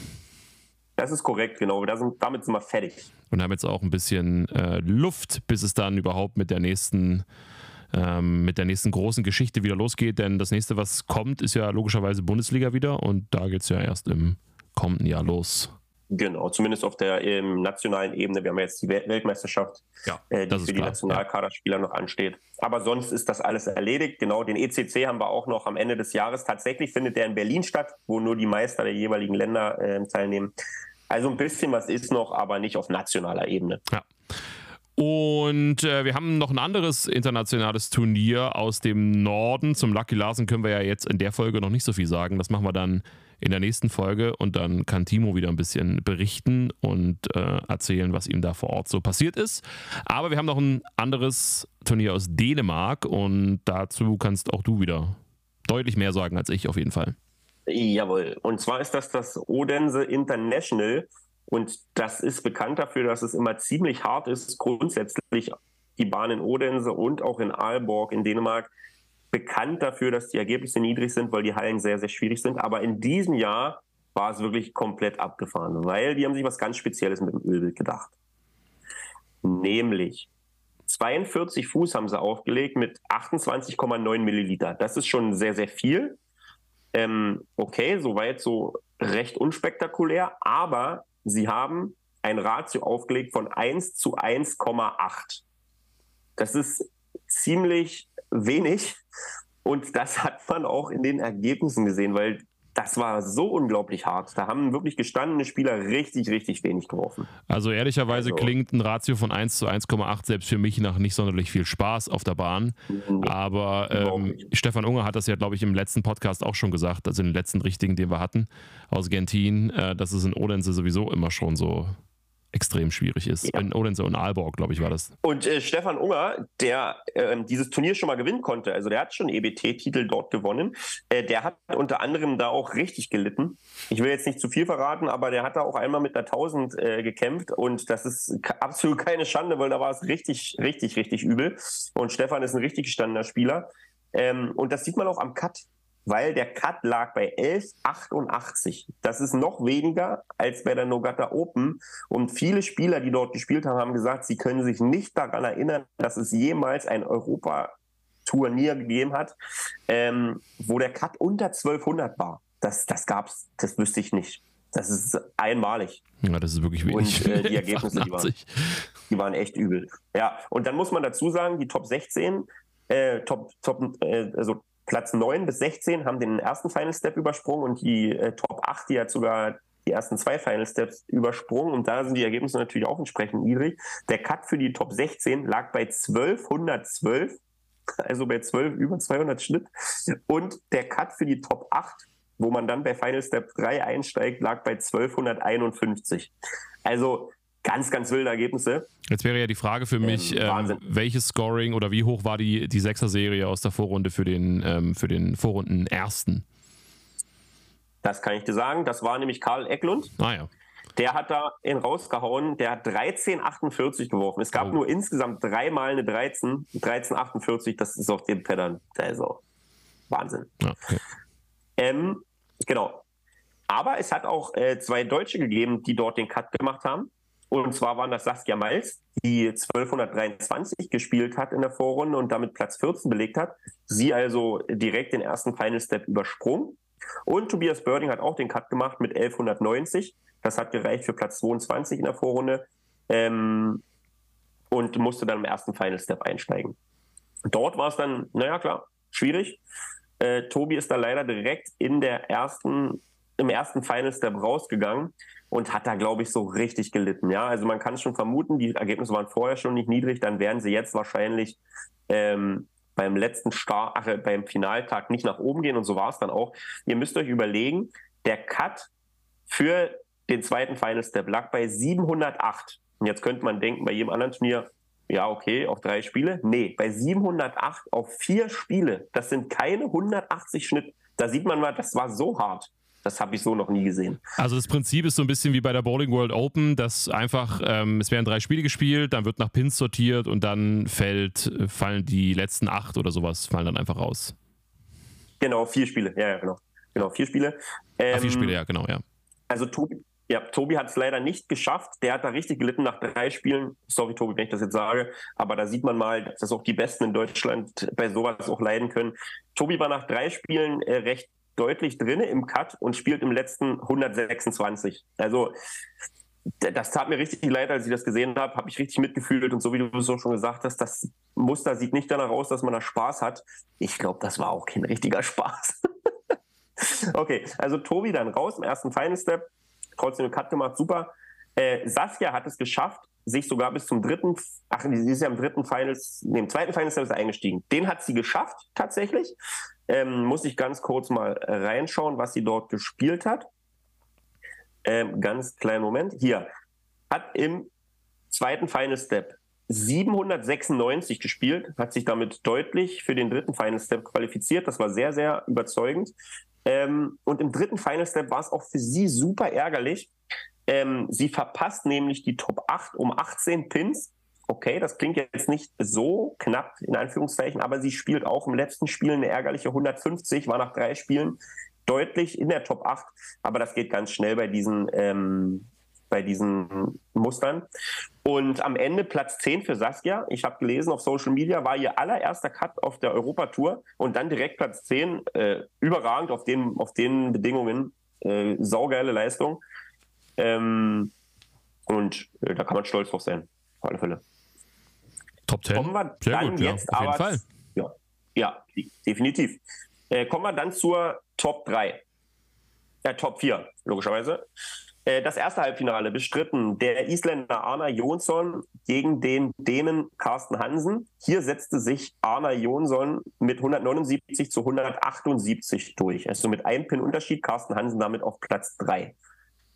Das ist korrekt, genau. Sind, damit sind wir fertig. Und haben jetzt auch ein bisschen äh, Luft, bis es dann überhaupt mit der nächsten ähm, mit der nächsten großen Geschichte wieder losgeht. Denn das nächste, was kommt, ist ja logischerweise Bundesliga wieder und da geht es ja erst im kommenden Jahr los. Genau, zumindest auf der ähm, nationalen Ebene. Wir haben jetzt die Weltmeisterschaft, ja, äh, die für die Nationalkaderspieler ja. noch ansteht. Aber sonst ist das alles erledigt. Genau, den ECC haben wir auch noch am Ende des Jahres. Tatsächlich findet der in Berlin statt, wo nur die Meister der jeweiligen Länder äh, teilnehmen. Also ein bisschen was ist noch, aber nicht auf nationaler Ebene. Ja. Und äh, wir haben noch ein anderes internationales Turnier aus dem Norden. Zum Lucky Larsen können wir ja jetzt in der Folge noch nicht so viel sagen. Das machen wir dann in der nächsten Folge und dann kann Timo wieder ein bisschen berichten und äh, erzählen, was ihm da vor Ort so passiert ist. Aber wir haben noch ein anderes Turnier aus Dänemark und dazu kannst auch du wieder deutlich mehr sagen als ich auf jeden Fall. Jawohl. Und zwar ist das das Odense International. Und das ist bekannt dafür, dass es immer ziemlich hart ist, grundsätzlich die Bahn in Odense und auch in Aalborg in Dänemark bekannt dafür, dass die Ergebnisse niedrig sind, weil die Hallen sehr, sehr schwierig sind. Aber in diesem Jahr war es wirklich komplett abgefahren, weil die haben sich was ganz Spezielles mit dem Ölbild gedacht. Nämlich 42 Fuß haben sie aufgelegt mit 28,9 Milliliter. Das ist schon sehr, sehr viel. Ähm, okay, soweit so recht unspektakulär, aber sie haben ein Ratio aufgelegt von 1 zu 1,8. Das ist ziemlich wenig. Und das hat man auch in den Ergebnissen gesehen, weil das war so unglaublich hart. Da haben wirklich gestandene Spieler richtig, richtig wenig geworfen. Also ehrlicherweise also. klingt ein Ratio von 1 zu 1,8 selbst für mich nach nicht sonderlich viel Spaß auf der Bahn. Nee, Aber ähm, Stefan Unger hat das ja, glaube ich, im letzten Podcast auch schon gesagt, also in den letzten richtigen, den wir hatten, aus Gentin, äh, dass es in Odense sowieso immer schon so extrem schwierig ist. Ja. In Odense und Aalborg, glaube ich, war das. Und äh, Stefan Unger, der äh, dieses Turnier schon mal gewinnen konnte, also der hat schon EBT-Titel dort gewonnen, äh, der hat unter anderem da auch richtig gelitten. Ich will jetzt nicht zu viel verraten, aber der hat da auch einmal mit der 1000 äh, gekämpft und das ist absolut keine Schande, weil da war es richtig, richtig, richtig übel. Und Stefan ist ein richtig gestandener Spieler. Ähm, und das sieht man auch am Cut weil der Cut lag bei 11,88. Das ist noch weniger als bei der Nogata Open. Und viele Spieler, die dort gespielt haben, haben gesagt, sie können sich nicht daran erinnern, dass es jemals ein Europa-Turnier gegeben hat, ähm, wo der Cut unter 1200 war. Das, das gab's, das wüsste ich nicht. Das ist einmalig. Ja, das ist wirklich wenig. Und äh, die Ergebnisse, die waren, die waren echt übel. Ja, und dann muss man dazu sagen, die Top 16, äh, Top, Top, äh, also Platz 9 bis 16 haben den ersten Final Step übersprungen und die äh, Top 8, die hat sogar die ersten zwei Final Steps übersprungen und da sind die Ergebnisse natürlich auch entsprechend niedrig. Der Cut für die Top 16 lag bei 1212, also bei 12 über 200 Schnitt und der Cut für die Top 8, wo man dann bei Final Step 3 einsteigt, lag bei 1251. Also ganz, ganz wilde Ergebnisse. Jetzt wäre ja die Frage für mich, ähm, ähm, welches Scoring oder wie hoch war die, die Sechser-Serie aus der Vorrunde für den, ähm, für den Vorrunden ersten? Das kann ich dir sagen. Das war nämlich Karl Ecklund. Ah ja. Der hat da ihn rausgehauen. Der hat 13,48 geworfen. Es gab oh. nur insgesamt dreimal eine 13. 13,48, das ist auf dem Pattern. Also Wahnsinn. Okay. ähm, genau. Aber es hat auch äh, zwei Deutsche gegeben, die dort den Cut gemacht haben. Und zwar waren das Saskia Miles, die 1223 gespielt hat in der Vorrunde und damit Platz 14 belegt hat. Sie also direkt den ersten Final Step übersprungen. Und Tobias Birding hat auch den Cut gemacht mit 1190. Das hat gereicht für Platz 22 in der Vorrunde. Ähm, und musste dann im ersten Final Step einsteigen. Dort war es dann, naja klar, schwierig. Äh, Tobi ist da leider direkt in der ersten, im ersten Final Step rausgegangen und hat da, glaube ich, so richtig gelitten. Ja, also man kann schon vermuten, die Ergebnisse waren vorher schon nicht niedrig, dann werden sie jetzt wahrscheinlich ähm, beim letzten Start, ach, beim Finaltag nicht nach oben gehen und so war es dann auch. Ihr müsst euch überlegen, der Cut für den zweiten Final Step lag bei 708. Und jetzt könnte man denken, bei jedem anderen Turnier, ja, okay, auf drei Spiele. Nee, bei 708 auf vier Spiele, das sind keine 180 Schnitt. Da sieht man mal, das war so hart. Das habe ich so noch nie gesehen. Also das Prinzip ist so ein bisschen wie bei der Bowling World Open, dass einfach, ähm, es werden drei Spiele gespielt, dann wird nach Pins sortiert und dann fällt, fallen die letzten acht oder sowas, fallen dann einfach raus. Genau, vier Spiele, ja, ja genau. Genau, vier Spiele. Ähm, Ach, vier Spiele, ja, genau, ja. Also Tobi, ja, Tobi hat es leider nicht geschafft. Der hat da richtig gelitten nach drei Spielen. Sorry, Tobi, wenn ich das jetzt sage. Aber da sieht man mal, dass auch die Besten in Deutschland bei sowas auch leiden können. Tobi war nach drei Spielen äh, recht deutlich drin im Cut und spielt im letzten 126. Also das tat mir richtig leid, als ich das gesehen habe, habe ich richtig mitgefühlt und so wie du es auch schon gesagt hast, das Muster sieht nicht danach aus, dass man da Spaß hat. Ich glaube, das war auch kein richtiger Spaß. okay, also Tobi dann raus im ersten Final Step, trotzdem einen Cut gemacht, super. Äh, Saskia hat es geschafft, sich sogar bis zum dritten, ach, sie ist ja im dritten Finals, nee, im zweiten Final Step ist eingestiegen. Den hat sie geschafft, tatsächlich. Ähm, muss ich ganz kurz mal reinschauen, was sie dort gespielt hat. Ähm, ganz kleinen Moment. Hier. Hat im zweiten Final Step 796 gespielt, hat sich damit deutlich für den dritten Final Step qualifiziert. Das war sehr, sehr überzeugend. Ähm, und im dritten Final Step war es auch für sie super ärgerlich. Ähm, sie verpasst nämlich die Top 8 um 18 Pins. Okay, das klingt jetzt nicht so knapp, in Anführungszeichen, aber sie spielt auch im letzten Spiel eine ärgerliche 150, war nach drei Spielen deutlich in der Top 8, aber das geht ganz schnell bei diesen, ähm, bei diesen Mustern. Und am Ende Platz 10 für Saskia. Ich habe gelesen auf Social Media, war ihr allererster Cut auf der Europatour und dann direkt Platz 10. Äh, überragend auf den, auf den Bedingungen. Äh, saugeile Leistung. Ähm, und äh, da kann man stolz drauf sein. Auf alle Fälle. Top 10. Kommen wir Sehr dann gut, ja, jetzt auf jeden aber. Ja, ja, definitiv. Äh, kommen wir dann zur Top 3. Äh, Top 4, logischerweise. Äh, das erste Halbfinale bestritten der Isländer Arna Jonsson gegen den Dänen Carsten Hansen. Hier setzte sich Arna Jonsson mit 179 zu 178 durch. Also mit einem Pin Unterschied, Carsten Hansen damit auf Platz 3.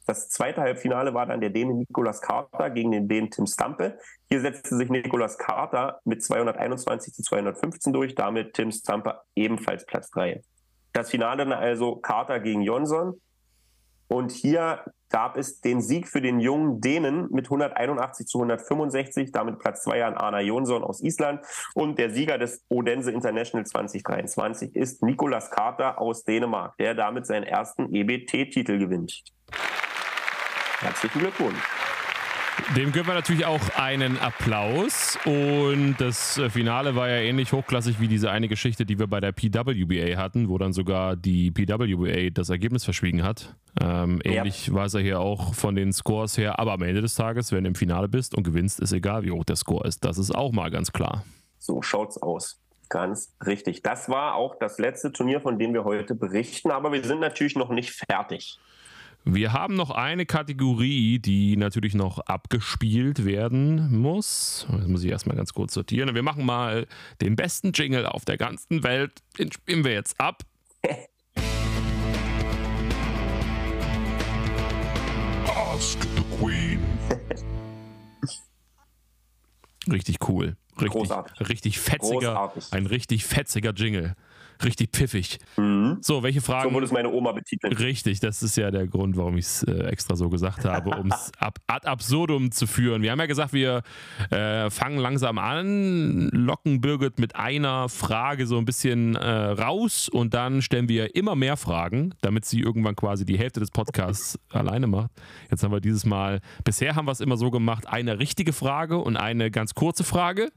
Das zweite Halbfinale war dann der Däne Nikolas Carter gegen den Dänen Tim Stampe. Hier setzte sich Nikolas Carter mit 221 zu 215 durch, damit Tim Stampe ebenfalls Platz 3. Das Finale dann also Carter gegen Jonsson. Und hier gab es den Sieg für den jungen Dänen mit 181 zu 165, damit Platz 2 an Arna Jonsson aus Island. Und der Sieger des Odense International 2023 ist Nikolas Carter aus Dänemark, der damit seinen ersten EBT-Titel gewinnt. Herzlichen Glückwunsch. Dem gönnen wir natürlich auch einen Applaus. Und das äh, Finale war ja ähnlich hochklassig wie diese eine Geschichte, die wir bei der PWBA hatten, wo dann sogar die PWBA das Ergebnis verschwiegen hat. Ähm, Ja. ähnlich war es ja hier auch von den Scores her. Aber am Ende des Tages, wenn du im Finale bist und gewinnst, ist egal, wie hoch der Score ist. Das ist auch mal ganz klar. So schaut's aus. Ganz richtig. Das war auch das letzte Turnier, von dem wir heute berichten, aber wir sind natürlich noch nicht fertig. Wir haben noch eine Kategorie, die natürlich noch abgespielt werden muss. Das muss ich erstmal ganz kurz sortieren. Wir machen mal den besten Jingle auf der ganzen Welt. Den spielen wir jetzt ab. Ask the Queen. Richtig cool. Richtig, Großartig. richtig fetziger. Großartig. Ein richtig fetziger Jingle. Richtig pfiffig. Mhm. So, welche So Fragen? wurde es meine Oma betitelt. Richtig, das ist ja der Grund, warum ich es äh, extra so gesagt habe, um es ab, ad absurdum zu führen. Wir haben ja gesagt, wir äh, fangen langsam an, locken Birgit mit einer Frage so ein bisschen äh, raus und dann stellen wir immer mehr Fragen, damit sie irgendwann quasi die Hälfte des Podcasts alleine macht. Jetzt haben wir dieses Mal, bisher haben wir es immer so gemacht, eine richtige Frage und eine ganz kurze Frage.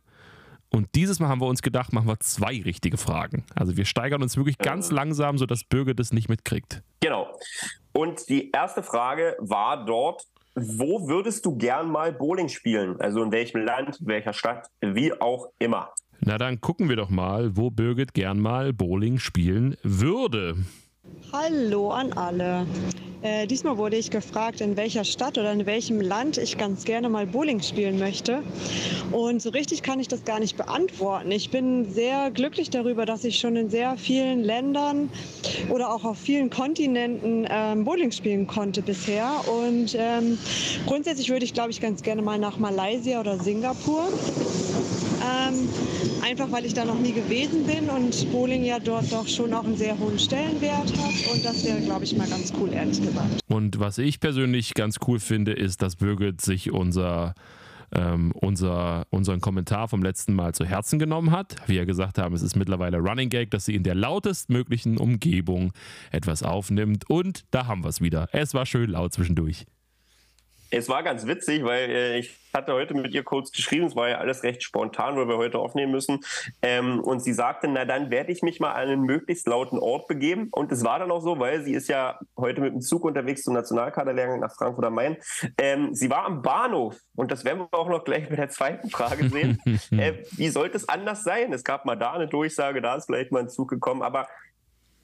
Und dieses Mal haben wir uns gedacht, machen wir zwei richtige Fragen. Also wir steigern uns wirklich ganz langsam, sodass Bürger das nicht mitkriegt. Genau. Und die erste Frage war dort, wo würdest du gern mal Bowling spielen? Also in welchem Land, welcher Stadt, wie auch immer. Na dann gucken wir doch mal, wo Birgit gern mal Bowling spielen würde. Hallo an alle. Äh, diesmal wurde ich gefragt, in welcher Stadt oder in welchem Land ich ganz gerne mal Bowling spielen möchte. Und so richtig kann ich das gar nicht beantworten. Ich bin sehr glücklich darüber, dass ich schon in sehr vielen Ländern oder auch auf vielen Kontinenten ähm, Bowling spielen konnte bisher. Und ähm, grundsätzlich würde ich, glaube ich, ganz gerne mal nach Malaysia oder Singapur. Ähm, einfach weil ich da noch nie gewesen bin und Bowling ja dort doch schon auch einen sehr hohen Stellenwert hat. Und das wäre, glaube ich, mal ganz cool, ehrlich gesagt. Und was ich persönlich ganz cool finde, ist, dass Birgit sich unser, ähm, unser, unseren Kommentar vom letzten Mal zu Herzen genommen hat. Wie wir gesagt haben, es ist mittlerweile Running Gag, dass sie in der lautestmöglichen Umgebung etwas aufnimmt. Und da haben wir es wieder. Es war schön laut zwischendurch. Es war ganz witzig, weil äh, ich hatte heute mit ihr kurz geschrieben, es war ja alles recht spontan, weil wir heute aufnehmen müssen. Ähm, und sie sagte, na dann werde ich mich mal an einen möglichst lauten Ort begeben. Und es war dann auch so, weil sie ist ja heute mit dem Zug unterwegs zum Nationalkaderlehrgang nach Frankfurt am Main. Ähm, sie war am Bahnhof und das werden wir auch noch gleich mit der zweiten Frage sehen. äh, wie sollte es anders sein? Es gab mal da eine Durchsage, da ist vielleicht mal ein Zug gekommen, aber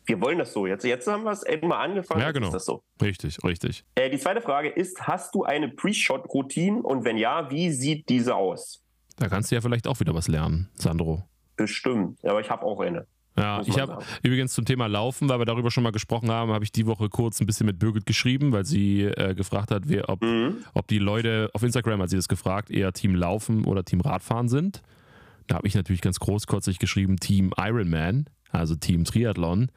wir wollen das so. Jetzt, jetzt haben wir es mal angefangen. Ja, genau. Ist das so. Richtig, richtig. Äh, die zweite Frage ist: Hast du eine Pre-Shot-Routine und wenn ja, wie sieht diese aus? Da kannst du ja vielleicht auch wieder was lernen, Sandro. Bestimmt, aber ich habe auch eine. Ja, ich habe übrigens zum Thema Laufen, weil wir darüber schon mal gesprochen haben, habe ich die Woche kurz ein bisschen mit Birgit geschrieben, weil sie äh, gefragt hat, wer, ob, Mhm. ob die Leute auf Instagram, hat sie das gefragt, eher Team Laufen oder Team Radfahren sind. Da habe ich natürlich ganz großkotzig geschrieben Team Ironman, also Team Triathlon.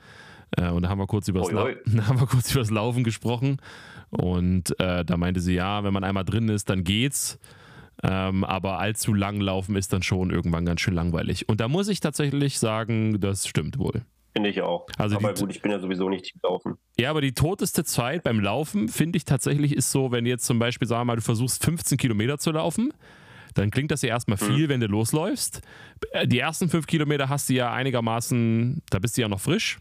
Äh, und da haben wir kurz über das, Oi, La oi. da haben wir kurz über das Laufen gesprochen. Und äh, da meinte sie, ja, wenn man einmal drin ist, dann geht's. Ähm, aber allzu lang laufen ist dann schon irgendwann ganz schön langweilig. Und da muss ich tatsächlich sagen, das stimmt wohl. Finde ich auch. Also aber die- gut, ich bin ja sowieso nicht gelaufen. Ja, aber die toteste Zeit beim Laufen, finde ich tatsächlich, ist so, wenn jetzt zum Beispiel, sagen wir mal, du versuchst 15 Kilometer zu laufen, dann klingt das ja erstmal viel, wenn du losläufst. Äh, Die ersten fünf Kilometer hast du ja einigermaßen, da bist du ja noch frisch.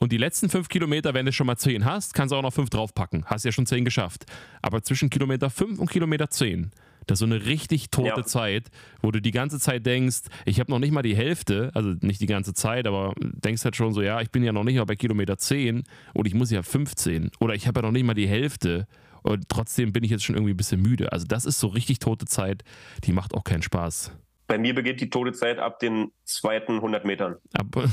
Und die letzten fünf Kilometer, wenn du schon mal zehn hast, kannst du auch noch fünf draufpacken. Hast ja schon zehn geschafft. Aber zwischen Kilometer fünf und Kilometer zehn, das ist so eine richtig tote Ja. Zeit, wo du die ganze Zeit denkst, ich habe noch nicht mal die Hälfte, also nicht die ganze Zeit, aber denkst halt schon so, ja, ich bin ja noch nicht mal bei Kilometer 10 und ich muss ja 15 oder ich habe ja noch nicht mal die Hälfte und trotzdem bin ich jetzt schon irgendwie ein bisschen müde. Also das ist so richtig tote Zeit, die macht auch keinen Spaß. Bei mir beginnt die tote Zeit ab den zweiten 100 Metern. Aber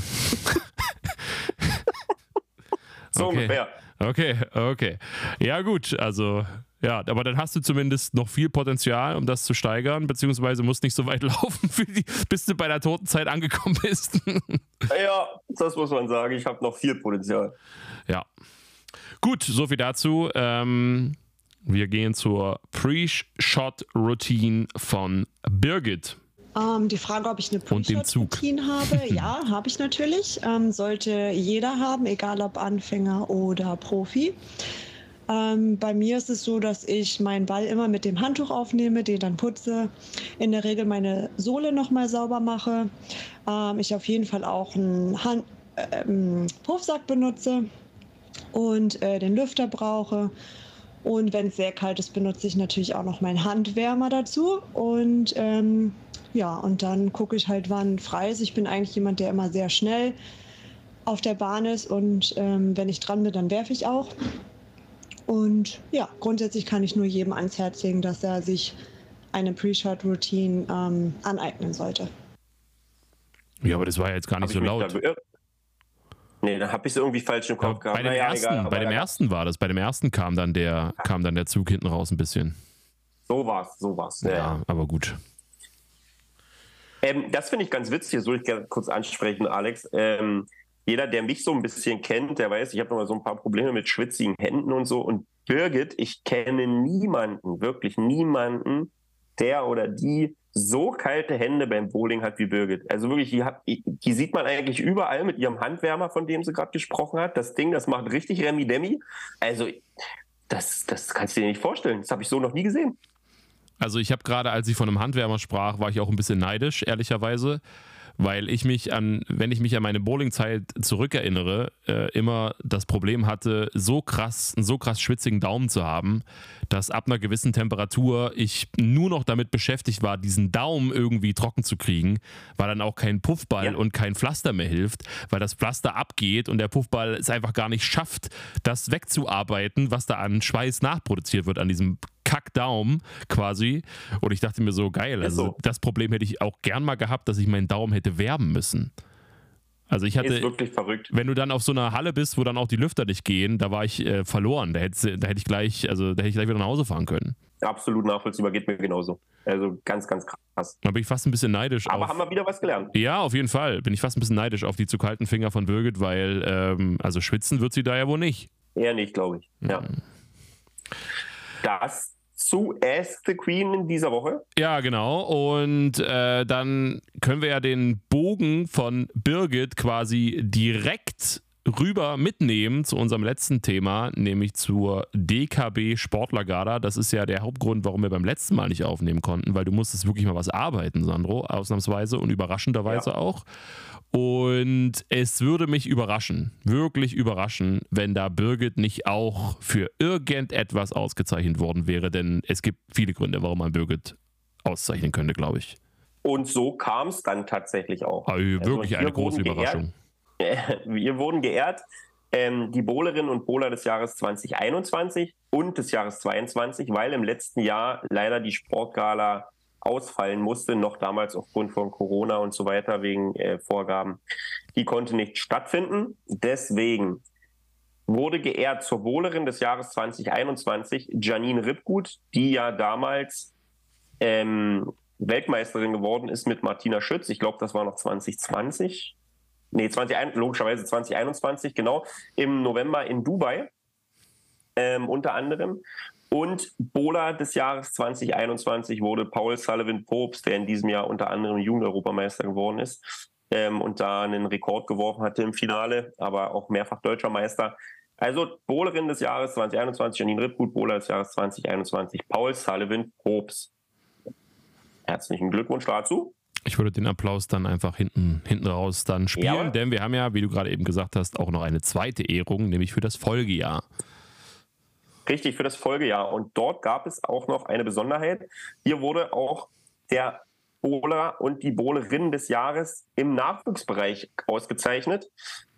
So Okay. ungefähr. Okay, okay. Ja, gut, also ja, aber dann hast du zumindest noch viel Potenzial, um das zu steigern, beziehungsweise musst nicht so weit laufen, die, bis du bei der toten Zeit angekommen bist. Ja, das muss man sagen. Ich habe noch viel Potenzial. ja. Gut, so viel dazu. Ähm, wir gehen zur Pre-Shot-Routine von Birgit. Ähm, die Frage, ob ich eine. Pre-Shot-Routine habe, ja, habe ich natürlich. Ähm, sollte jeder haben, egal ob Anfänger oder Profi. Ähm, bei mir ist es so, dass ich meinen Ball immer mit dem Handtuch aufnehme, den dann putze, in der Regel meine Sohle nochmal sauber mache. Ähm, ich auf jeden Fall auch einen Hand ähm, Puffsack benutze und äh, den Lüfter brauche. Und wenn es sehr kalt ist, benutze ich natürlich auch noch meinen Handwärmer dazu. Und ähm, ja, und dann gucke ich halt, wann frei ist. Ich bin eigentlich jemand, der immer sehr schnell auf der Bahn ist. Und ähm, wenn ich dran bin, dann werfe ich auch. Und ja, grundsätzlich kann ich nur jedem ans Herz legen, dass er sich eine Pre-Shot-Routine ähm, aneignen sollte. Ja, aber das war ja jetzt gar Hab nicht ich so laut. Da? Nee, dann habe ich es irgendwie falsch im Kopf gehabt. bei dem, Naja, ersten, egal, bei dem da- ersten war das. Bei dem ersten kam dann der, kam dann der Zug hinten raus ein bisschen. So war's, so war's. Ja, Ja, aber gut. Ähm, das finde ich ganz witzig, das würde ich gerne kurz ansprechen, Alex. Ähm, jeder, der mich so ein bisschen kennt, der weiß, ich habe noch mal so ein paar Probleme mit schwitzigen Händen und so. Und Birgit, ich kenne niemanden, wirklich niemanden, der oder die so kalte Hände beim Bowling hat wie Birgit. Also wirklich, die, hat, die sieht man eigentlich überall mit ihrem Handwärmer, von dem sie gerade gesprochen hat. Das Ding, das macht richtig Remi-Demi. Also, das, das kannst du dir nicht vorstellen. Das habe ich so noch nie gesehen. Also ich habe gerade, als ich von einem Handwärmer sprach, war ich auch ein bisschen neidisch, ehrlicherweise, weil ich mich an, wenn ich mich an meine Bowlingzeit zurückerinnere, äh, immer das Problem hatte, so krass, einen so krass schwitzigen Daumen zu haben, dass ab einer gewissen Temperatur ich nur noch damit beschäftigt war, diesen Daumen irgendwie trocken zu kriegen, weil dann auch kein Puffball Ja. und kein Pflaster mehr hilft, weil das Pflaster abgeht und der Puffball es einfach gar nicht schafft, das wegzuarbeiten, was da an Schweiß nachproduziert wird an diesem Kackdaum quasi. Und ich dachte mir so, geil, Ist also so. das Problem hätte ich auch gern mal gehabt, dass ich meinen Daumen hätte werben müssen. Also ich Ist hatte, wirklich verrückt. wenn du dann auf so einer Halle bist, wo dann auch die Lüfter nicht gehen, da war ich äh, verloren. Da hätte, da hätte ich gleich, also da hätte ich gleich wieder nach Hause fahren können. Absolut nachvollziehbar, geht mir genauso. Also ganz, ganz krass. Da bin ich fast ein bisschen neidisch Aber auf. haben wir wieder was gelernt. Ja, auf jeden Fall. Bin ich fast ein bisschen neidisch auf die zu kalten Finger von Birgit, weil, ähm, also schwitzen wird sie da ja wohl nicht. Eher nicht, glaube ich. Ja. Das zu Ask the Queen in dieser Woche. Ja, genau. Und äh, dann können wir ja den Bogen von Birgit quasi direkt rüber mitnehmen zu unserem letzten Thema, nämlich zur DKB Sportlergarda. Das ist ja der Hauptgrund, warum wir beim letzten Mal nicht aufnehmen konnten, weil du musstest wirklich mal was arbeiten, Sandro, ausnahmsweise und überraschenderweise Ja. auch. Und es würde mich überraschen, wirklich überraschen, wenn da Birgit nicht auch für irgendetwas ausgezeichnet worden wäre, denn es gibt viele Gründe, warum man Birgit auszeichnen könnte, glaube ich. Und so kam es dann tatsächlich auch. Also wirklich wir eine große wurden geehrt. Wir wurden geehrt. Ähm, die Bowlerinnen und Bowler des Jahres 2021 und des Jahres 22, weil im letzten Jahr leider die Sportgala ausfallen musste, noch damals aufgrund von Corona und so weiter wegen äh, Vorgaben. Die konnte nicht stattfinden. Deswegen wurde geehrt zur Bowlerin des Jahres 2021 Janine Rippgut, die ja damals ähm, Weltmeisterin geworden ist mit Martina Schütz. Ich glaube, das war noch 2020. Nee, 20, logischerweise 2021, genau. Im November in Dubai ähm, unter anderem. Und Bowler des Jahres 2021 wurde Paul Sullivan Popes, der in diesem Jahr unter anderem Jugendeuropameister geworden ist ähm, und da einen Rekord geworfen hatte im Finale, aber auch mehrfach deutscher Meister. Also Bowlerin des Jahres 2021, Janine Rippgut, Bowler des Jahres 2021, Paul Sullivan Popes. Herzlichen Glückwunsch dazu. Ich würde den Applaus dann einfach hinten, hinten raus dann spielen, Jawohl. denn wir haben ja, wie du gerade eben gesagt hast, auch noch eine zweite Ehrung, nämlich für das Folgejahr. Richtig, für das Folgejahr. Und dort gab es auch noch eine Besonderheit. Hier wurde auch der Bowler und die Bowlerin des Jahres im Nachwuchsbereich ausgezeichnet,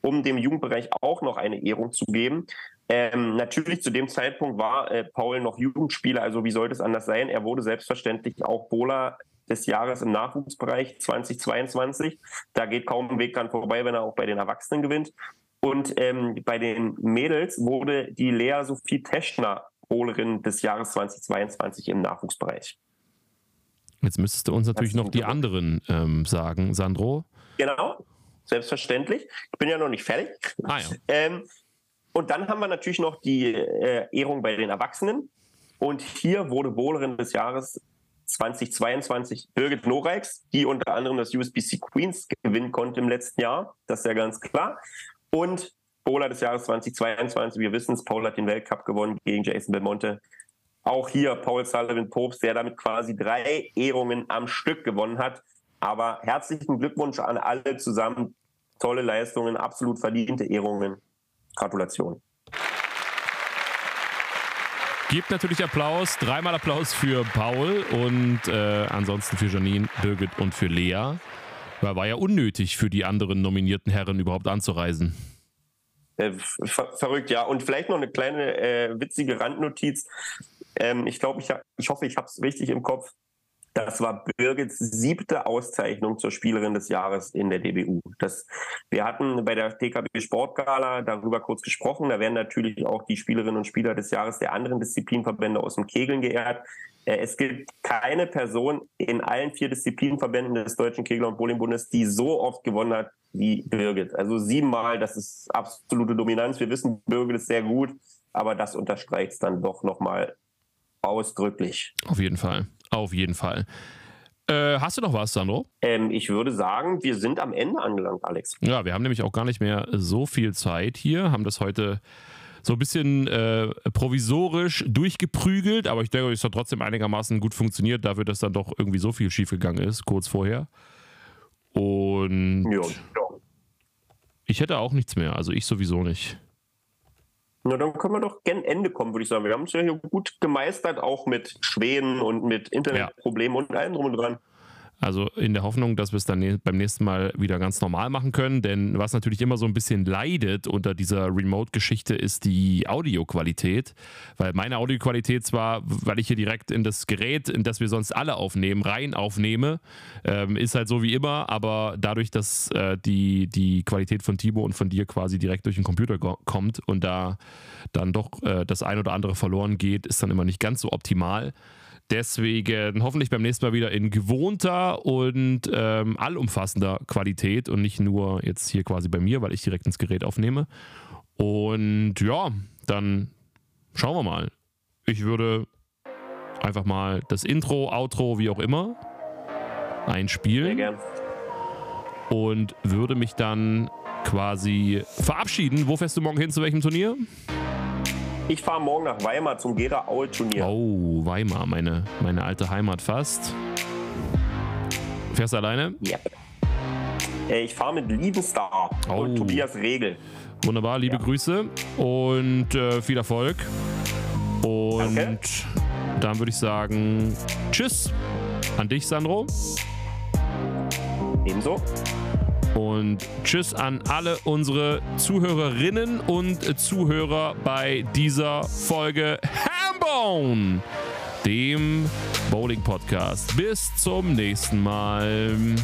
um dem Jugendbereich auch noch eine Ehrung zu geben. Ähm, natürlich zu dem Zeitpunkt war äh, Paul noch Jugendspieler, also wie sollte es anders sein? Er wurde selbstverständlich auch Bowler des Jahres im Nachwuchsbereich 2022. Da geht kaum ein Weg dran vorbei, wenn er auch bei den Erwachsenen gewinnt. Und ähm, bei den Mädels wurde die Lea Sophie Teschner Bowlerin des Jahres 2022 im Nachwuchsbereich. Jetzt müsstest du uns natürlich noch die anderen ähm, sagen, Sandro. Genau, selbstverständlich. Ich bin ja noch nicht fertig. Ah ja. Ähm, und dann haben wir natürlich noch die äh, Ehrung bei den Erwachsenen. Und hier wurde Bowlerin des Jahres 2022 Birgit Noreix, die unter anderem das USBC Queens gewinnen konnte im letzten Jahr. Das ist ja ganz klar. Und Bowler des Jahres 2022, wir wissen es, Paul hat den Weltcup gewonnen gegen Jason Belmonte. Auch hier Paul Sullivan Popes, der damit quasi drei Ehrungen am Stück gewonnen hat. Aber herzlichen Glückwunsch an alle zusammen. Tolle Leistungen, absolut verdiente Ehrungen. Gratulation. Gibt natürlich Applaus, dreimal Applaus für Paul und äh, ansonsten für Janine, Birgit und für Lea. Weil war ja unnötig für die anderen nominierten Herren überhaupt anzureisen. Äh, ver verrückt, ja. Und vielleicht noch eine kleine äh, witzige Randnotiz. Ähm, ich glaube, ich, ich hoffe, ich habe es richtig im Kopf. Das war Birgits siebte Auszeichnung zur Spielerin des Jahres in der DBU. Das, wir hatten bei der DKB Sportgala darüber kurz gesprochen. Da werden natürlich auch die Spielerinnen und Spieler des Jahres der anderen Disziplinverbände aus dem Kegeln geehrt. Äh, Es gibt keine Person in allen vier Disziplinverbänden des Deutschen Kegel- und Bowlingbundes, die so oft gewonnen hat wie Birgit. Also siebenmal, das ist absolute Dominanz. Wir wissen, Birgit ist sehr gut, aber das unterstreicht es dann doch nochmal ausdrücklich. Auf jeden Fall. Auf jeden Fall. Äh, hast du noch was, Sandro? Ähm, ich würde sagen, wir sind am Ende angelangt, Alex. Ja, wir haben nämlich auch gar nicht mehr so viel Zeit hier, haben das heute so ein bisschen äh, provisorisch durchgeprügelt, aber ich denke, es hat trotzdem einigermaßen gut funktioniert, dafür, dass dann doch irgendwie so viel schiefgegangen ist, kurz vorher. Und Ja, ja. ich hätte auch nichts mehr, also ich sowieso nicht. Na, dann können wir doch gen Ende kommen, würde ich sagen. Wir haben es ja hier gut gemeistert, auch mit Schweden und mit Internetproblemen und allem drum und dran. Also in der Hoffnung, dass wir es dann ne- beim nächsten Mal wieder ganz normal machen können. Denn was natürlich immer so ein bisschen leidet unter dieser Remote-Geschichte ist die Audioqualität. Weil meine Audioqualität zwar, weil ich hier direkt in das Gerät, in das wir sonst alle aufnehmen, rein aufnehme, ähm, ist halt so wie immer. Aber dadurch, dass äh, die, die Qualität von Timo und von dir quasi direkt durch den Computer kommt und da dann doch äh, das ein oder andere verloren geht, ist dann immer nicht ganz so optimal. Deswegen hoffentlich beim nächsten Mal wieder in gewohnter und ähm, allumfassender Qualität und nicht nur jetzt hier quasi bei mir, weil ich direkt ins Gerät aufnehme. Und ja, dann schauen wir mal. Ich würde einfach mal das Intro, Outro, wie auch immer, einspielen. und würde mich dann quasi verabschieden. Wo fährst du morgen hin? Zu welchem Turnier? Ich fahre morgen nach Weimar zum Gera Aul Turnier. Oh, Weimar, meine, meine alte Heimat fast. Fährst du alleine? Yep. Äh, Ich fahre mit Liebenstar Oh. und Tobias Regel. Wunderbar, liebe Ja. Grüße und äh, viel Erfolg. Und Danke. dann würde ich sagen, tschüss an dich, Sandro. Ebenso. Und tschüss an alle unsere Zuhörerinnen und Zuhörer bei dieser Folge Hambone, dem Bowling Podcast. Bis zum nächsten Mal.